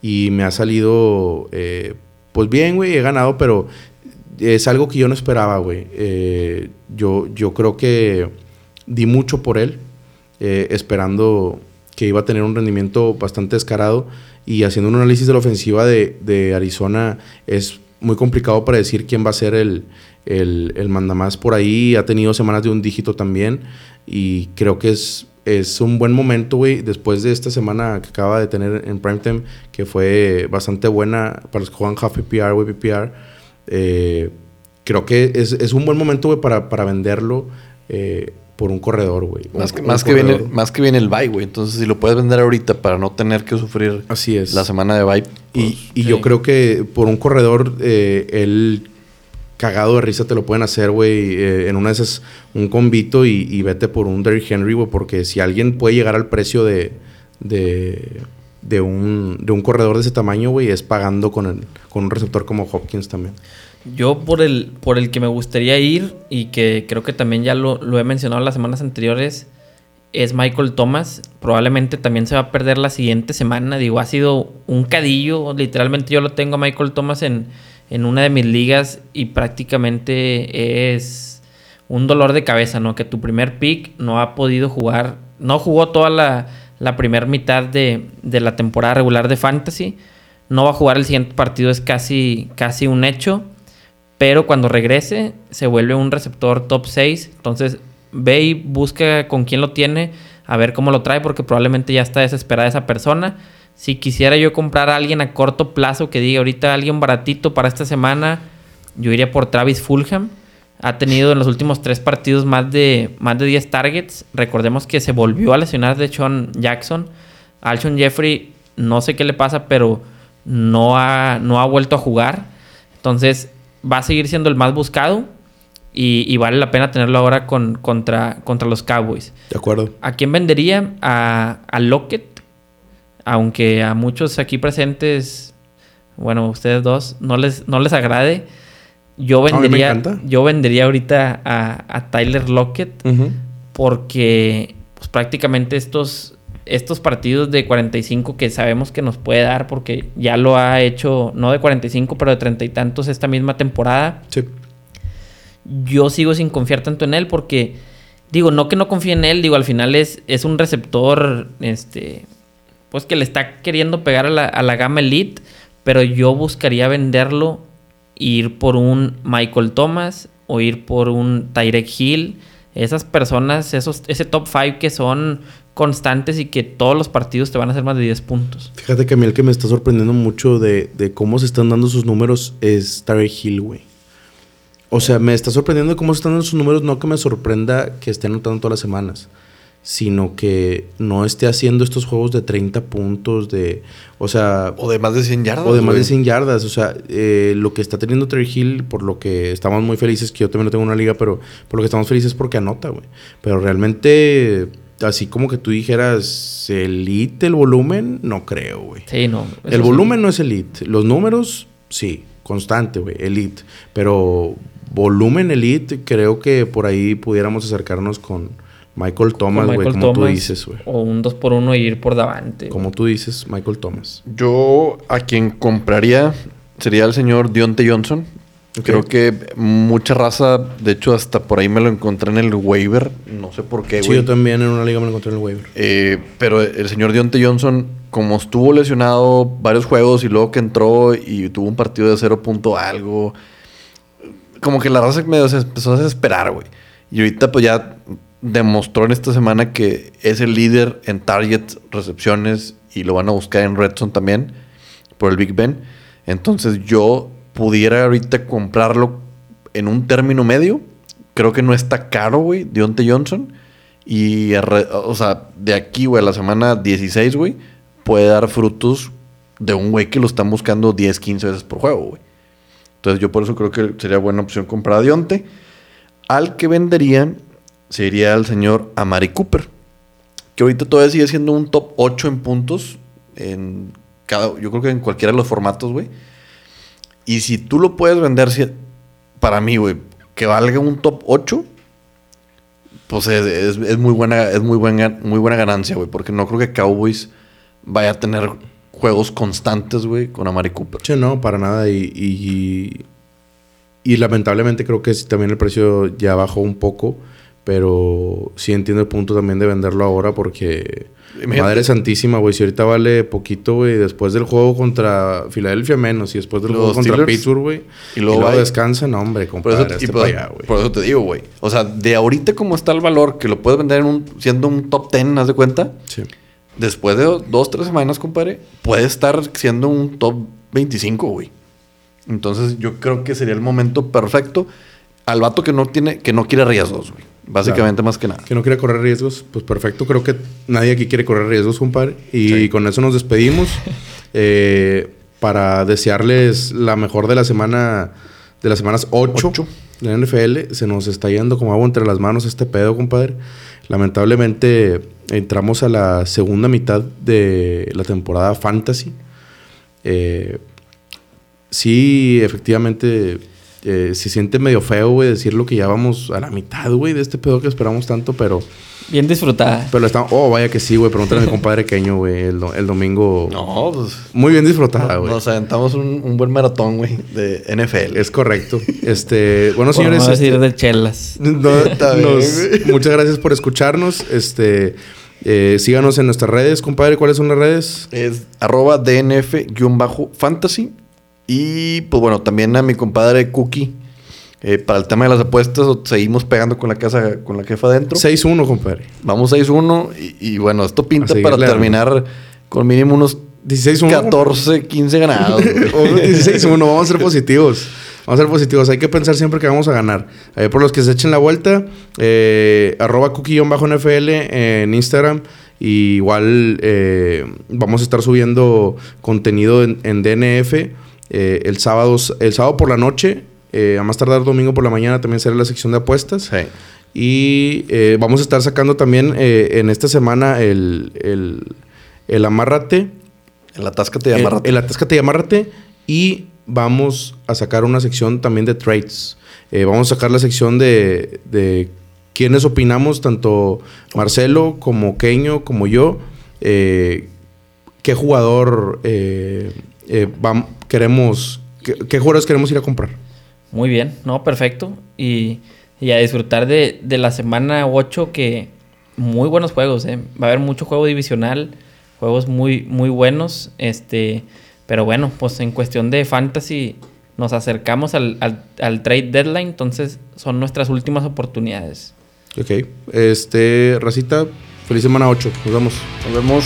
[SPEAKER 1] y me ha salido, eh, pues bien, güey, he ganado, pero es algo que yo no esperaba, güey. Eh, yo, yo creo que di mucho por él, eh, esperando que iba a tener un rendimiento bastante descarado y haciendo un análisis de la ofensiva de, Arizona es muy complicado para decir quién va a ser el, el, el mandamás por ahí. Ha tenido semanas de un dígito también y creo que es, es un buen momento, güey, después de esta semana que acaba de tener en Primetime, que fue bastante buena para los que juegan half PPR, güey, PPR. Eh, creo que es, es un buen momento, güey, para, para venderlo eh, por un corredor, güey.
[SPEAKER 2] Más que,
[SPEAKER 1] un
[SPEAKER 2] más, que viene, más que viene el bye, güey. Entonces, si lo puedes vender ahorita para no tener que sufrir
[SPEAKER 1] Así es.
[SPEAKER 2] la semana de bye.
[SPEAKER 1] Y,
[SPEAKER 2] pues,
[SPEAKER 1] y
[SPEAKER 3] sí.
[SPEAKER 1] yo creo que por un corredor, eh, él cagado de risa te lo pueden hacer, güey. eh, en una de esas, un convito y, y vete por un Derrick Henry, güey. Porque si alguien puede llegar al precio de, de, de, un, de un corredor de ese tamaño, güey, es pagando con, el, con un receptor como Hopkins también.
[SPEAKER 3] Yo por el, por el que me gustaría ir y que creo que también ya lo, he mencionado las semanas anteriores es Michael Thomas. Probablemente también se va a perder la siguiente semana. Digo, ha sido un cadillo. Literalmente yo lo tengo a Michael Thomas en, en una de mis ligas y prácticamente es un dolor de cabeza, ¿no? Que tu primer pick no ha podido jugar, no jugó toda la, la primera mitad de, de la temporada regular de Fantasy. No va a jugar el siguiente partido, es casi, casi un hecho. Pero cuando regrese, se vuelve un receptor top 6. Entonces, ve y busca con quién lo tiene, a ver cómo lo trae, porque probablemente ya está desesperada esa persona. Si quisiera yo comprar a alguien a corto plazo que diga ahorita alguien baratito para esta semana, yo iría por Travis Fulham. Ha tenido en los últimos tres partidos más de, más de 10 targets. Recordemos que se volvió a lesionar de Sean Jackson. Alshon Jeffrey, no sé qué le pasa, pero no ha, no ha vuelto a jugar. Entonces, va a seguir siendo el más buscado. Y, y vale la pena tenerlo ahora con, contra, contra los Cowboys.
[SPEAKER 1] De acuerdo.
[SPEAKER 3] ¿A quién vendería? A, a Lockett. Aunque a muchos aquí presentes, bueno, ustedes dos, no les, no les agrade. Yo
[SPEAKER 1] A
[SPEAKER 3] vendería,
[SPEAKER 1] encanta.
[SPEAKER 3] yo vendería ahorita a, a Tyler Lockett porque pues, prácticamente estos, estos partidos de 45 que sabemos que nos puede dar, porque ya lo ha hecho, no de 45, pero de treinta y tantos esta misma temporada,
[SPEAKER 1] Sí.
[SPEAKER 3] yo sigo sin confiar tanto en él porque, digo, no que no confíe en él, digo, al final es, es un receptor, este, pues que le está queriendo pegar a la, a la gama elite, pero yo buscaría venderlo, ir por un Michael Thomas o ir por un Tyrek Hill. Esas personas, esos, ese top 5 que son constantes y que todos los partidos te van a hacer más de 10 puntos.
[SPEAKER 1] Fíjate que a mí el que me está sorprendiendo mucho de, de cómo se están dando sus números es Tarek Hill, güey. O sea, me está sorprendiendo cómo se están dando sus números, no que me sorprenda que esté anotando todas las semanas, sino que no esté haciendo estos juegos de 30 puntos, de, o sea...
[SPEAKER 2] O de más de 100 yardas.
[SPEAKER 1] O de más de
[SPEAKER 2] güey.
[SPEAKER 1] 100 yardas. O sea, eh, lo que está teniendo Terry Hill, por lo que estamos muy felices, que yo también no tengo una liga, pero por lo que estamos felices es porque anota, güey. Pero realmente, así como que tú dijeras, elite el volumen, no creo, güey.
[SPEAKER 3] Sí, no.
[SPEAKER 1] El
[SPEAKER 3] sí.
[SPEAKER 1] volumen no es elite. Los números, sí, constante, güey, elite. Pero volumen elite, creo que por ahí pudiéramos acercarnos con Michael Thomas, güey, como tú dices, güey.
[SPEAKER 3] O un 2 por 1 y ir por davante.
[SPEAKER 1] Como tú dices, Michael Thomas.
[SPEAKER 2] Yo a quien compraría sería el señor Dionte Johnson. Creo que mucha raza, de hecho hasta por ahí me lo encontré en el waiver, no sé por qué,
[SPEAKER 1] Sí,
[SPEAKER 2] güey.
[SPEAKER 1] yo también en una liga me lo encontré en el waiver.
[SPEAKER 2] Eh, pero el señor Dionte Johnson, como estuvo lesionado varios juegos y luego que entró y tuvo un partido de cero punto algo, como que la raza medio se empezó a desesperar, güey. Y ahorita pues ya demostró en esta semana que es el líder en targets, recepciones y lo van a buscar en Redson también por el Big Ben. Entonces yo pudiera ahorita comprarlo en un término medio. Creo que no está caro, güey, Dionte Johnson. Y, o sea, de aquí, güey, a la semana 16, güey, puede dar frutos de un güey que lo están buscando 10, 15 veces por juego, güey. Entonces yo por eso creo que sería buena opción comprar a Dionte. Al que venderían sería el señor Amari Cooper. Que ahorita todavía sigue siendo un top 8 en puntos. En cada, yo creo que en cualquiera de los formatos, güey. Y si tú lo puedes vender, para mí, güey, que valga un top 8, pues es, es- muy buena, es muy buena, muy buena ganancia, güey. Porque no creo que Cowboys vaya a tener juegos constantes, güey, con Amari Cooper.
[SPEAKER 1] Sí, no, para nada. Y, y, y lamentablemente creo que también el precio ya bajó un poco. Pero sí entiendo el punto también de venderlo ahora porque...
[SPEAKER 2] Imagínate.
[SPEAKER 1] Madre santísima, güey. Si ahorita vale poquito, güey. Después del juego contra Filadelfia menos. Y después del
[SPEAKER 2] Los
[SPEAKER 1] juego contra. Pittsburgh, güey.
[SPEAKER 2] Y
[SPEAKER 1] Y
[SPEAKER 2] luego
[SPEAKER 1] luego,
[SPEAKER 2] bye.
[SPEAKER 1] descansa. No, hombre,
[SPEAKER 2] Por
[SPEAKER 1] compadre.
[SPEAKER 2] eso, y
[SPEAKER 1] este allá,
[SPEAKER 2] por eso te digo, güey. O sea, de ahorita como está el valor, que lo puedes vender en un, siendo un top 10, ¿haz de cuenta?
[SPEAKER 1] Sí.
[SPEAKER 2] Después de dos, tres semanas, compadre, puede estar siendo un top 25, güey. Entonces yo creo que sería el momento perfecto al vato que no tiene, que no quiere riesgos, güey. Básicamente más que nada.
[SPEAKER 1] Que no quiere correr riesgos, pues perfecto. Creo que nadie aquí quiere correr riesgos, compadre. Y
[SPEAKER 2] Sí.
[SPEAKER 1] con eso nos despedimos. *laughs* eh, para desearles la mejor de la semana, de las semanas 8
[SPEAKER 2] Ocho.
[SPEAKER 1] de la NFL. Se nos está yendo como agua entre las manos este pedo, compadre. Lamentablemente entramos a la segunda mitad de la temporada Fantasy. Eh, sí, efectivamente, eh, se siente medio feo, güey, decirlo que ya vamos a la mitad, güey, de este pedo que esperamos tanto, pero...
[SPEAKER 3] Bien disfrutada.
[SPEAKER 1] Pero estamos... Oh, vaya que sí, güey. Pregúntale a mi compadre Queño, güey, el, do- el domingo...
[SPEAKER 2] No, pues.
[SPEAKER 1] Muy bien disfrutada, güey.
[SPEAKER 2] Nos aventamos un, un buen maratón, güey, de NFL.
[SPEAKER 1] Es correcto. Este... Bueno, señores...
[SPEAKER 3] no decir
[SPEAKER 1] este-
[SPEAKER 3] de chelas.
[SPEAKER 1] No, *laughs*
[SPEAKER 2] Está bien,
[SPEAKER 1] nos- muchas gracias por escucharnos. Este... eh, síganos en nuestras redes, compadre. ¿Cuáles son las redes?
[SPEAKER 2] Es arroba DNF-fantasy. Y pues bueno, también a mi compadre Cookie. eh, para el tema de las apuestas, seguimos pegando con la casa, con la jefa adentro.
[SPEAKER 1] 6-1, compadre.
[SPEAKER 2] Vamos 6-1. Y, y bueno, esto pinta para terminar con mínimo unos
[SPEAKER 1] 16-1.
[SPEAKER 2] 14, 15 ganados. güey. *laughs*
[SPEAKER 1] O 16-1, vamos a ser positivos. Vamos a ser positivos. Hay que pensar siempre que vamos a ganar. Eh, por los que se echen la vuelta, eh, arroba cookie-nfl en Instagram. Y igual eh, vamos a estar subiendo contenido en, en DNF eh, el, sábado, el sábado por la noche. eh, a más tardar domingo por la mañana también será la sección de apuestas.
[SPEAKER 2] Sí.
[SPEAKER 1] Y eh, vamos a estar sacando también en esta semana el, el, el amárrate.
[SPEAKER 2] El atáscate y
[SPEAKER 1] El,
[SPEAKER 2] amárrate.
[SPEAKER 1] el atáscate y amárrate. Y vamos a sacar una sección también de trades. Vamos a sacar la sección de, de quiénes opinamos, tanto Marcelo como Keño como yo. eh, ¿Qué jugador eh, eh, vam- queremos, qué, qué jugadores queremos ir a comprar?
[SPEAKER 3] Muy bien, no, perfecto. Y, y a disfrutar de, de la semana 8 que muy buenos juegos, ¿eh? Va a haber mucho juego divisional, juegos muy, muy buenos. Este, pero bueno, pues en cuestión de fantasy nos acercamos al, al, al trade deadline, entonces son nuestras últimas oportunidades.
[SPEAKER 1] Ok. Este, Racita, Feliz semana 8. Nos vemos.
[SPEAKER 2] Nos vemos.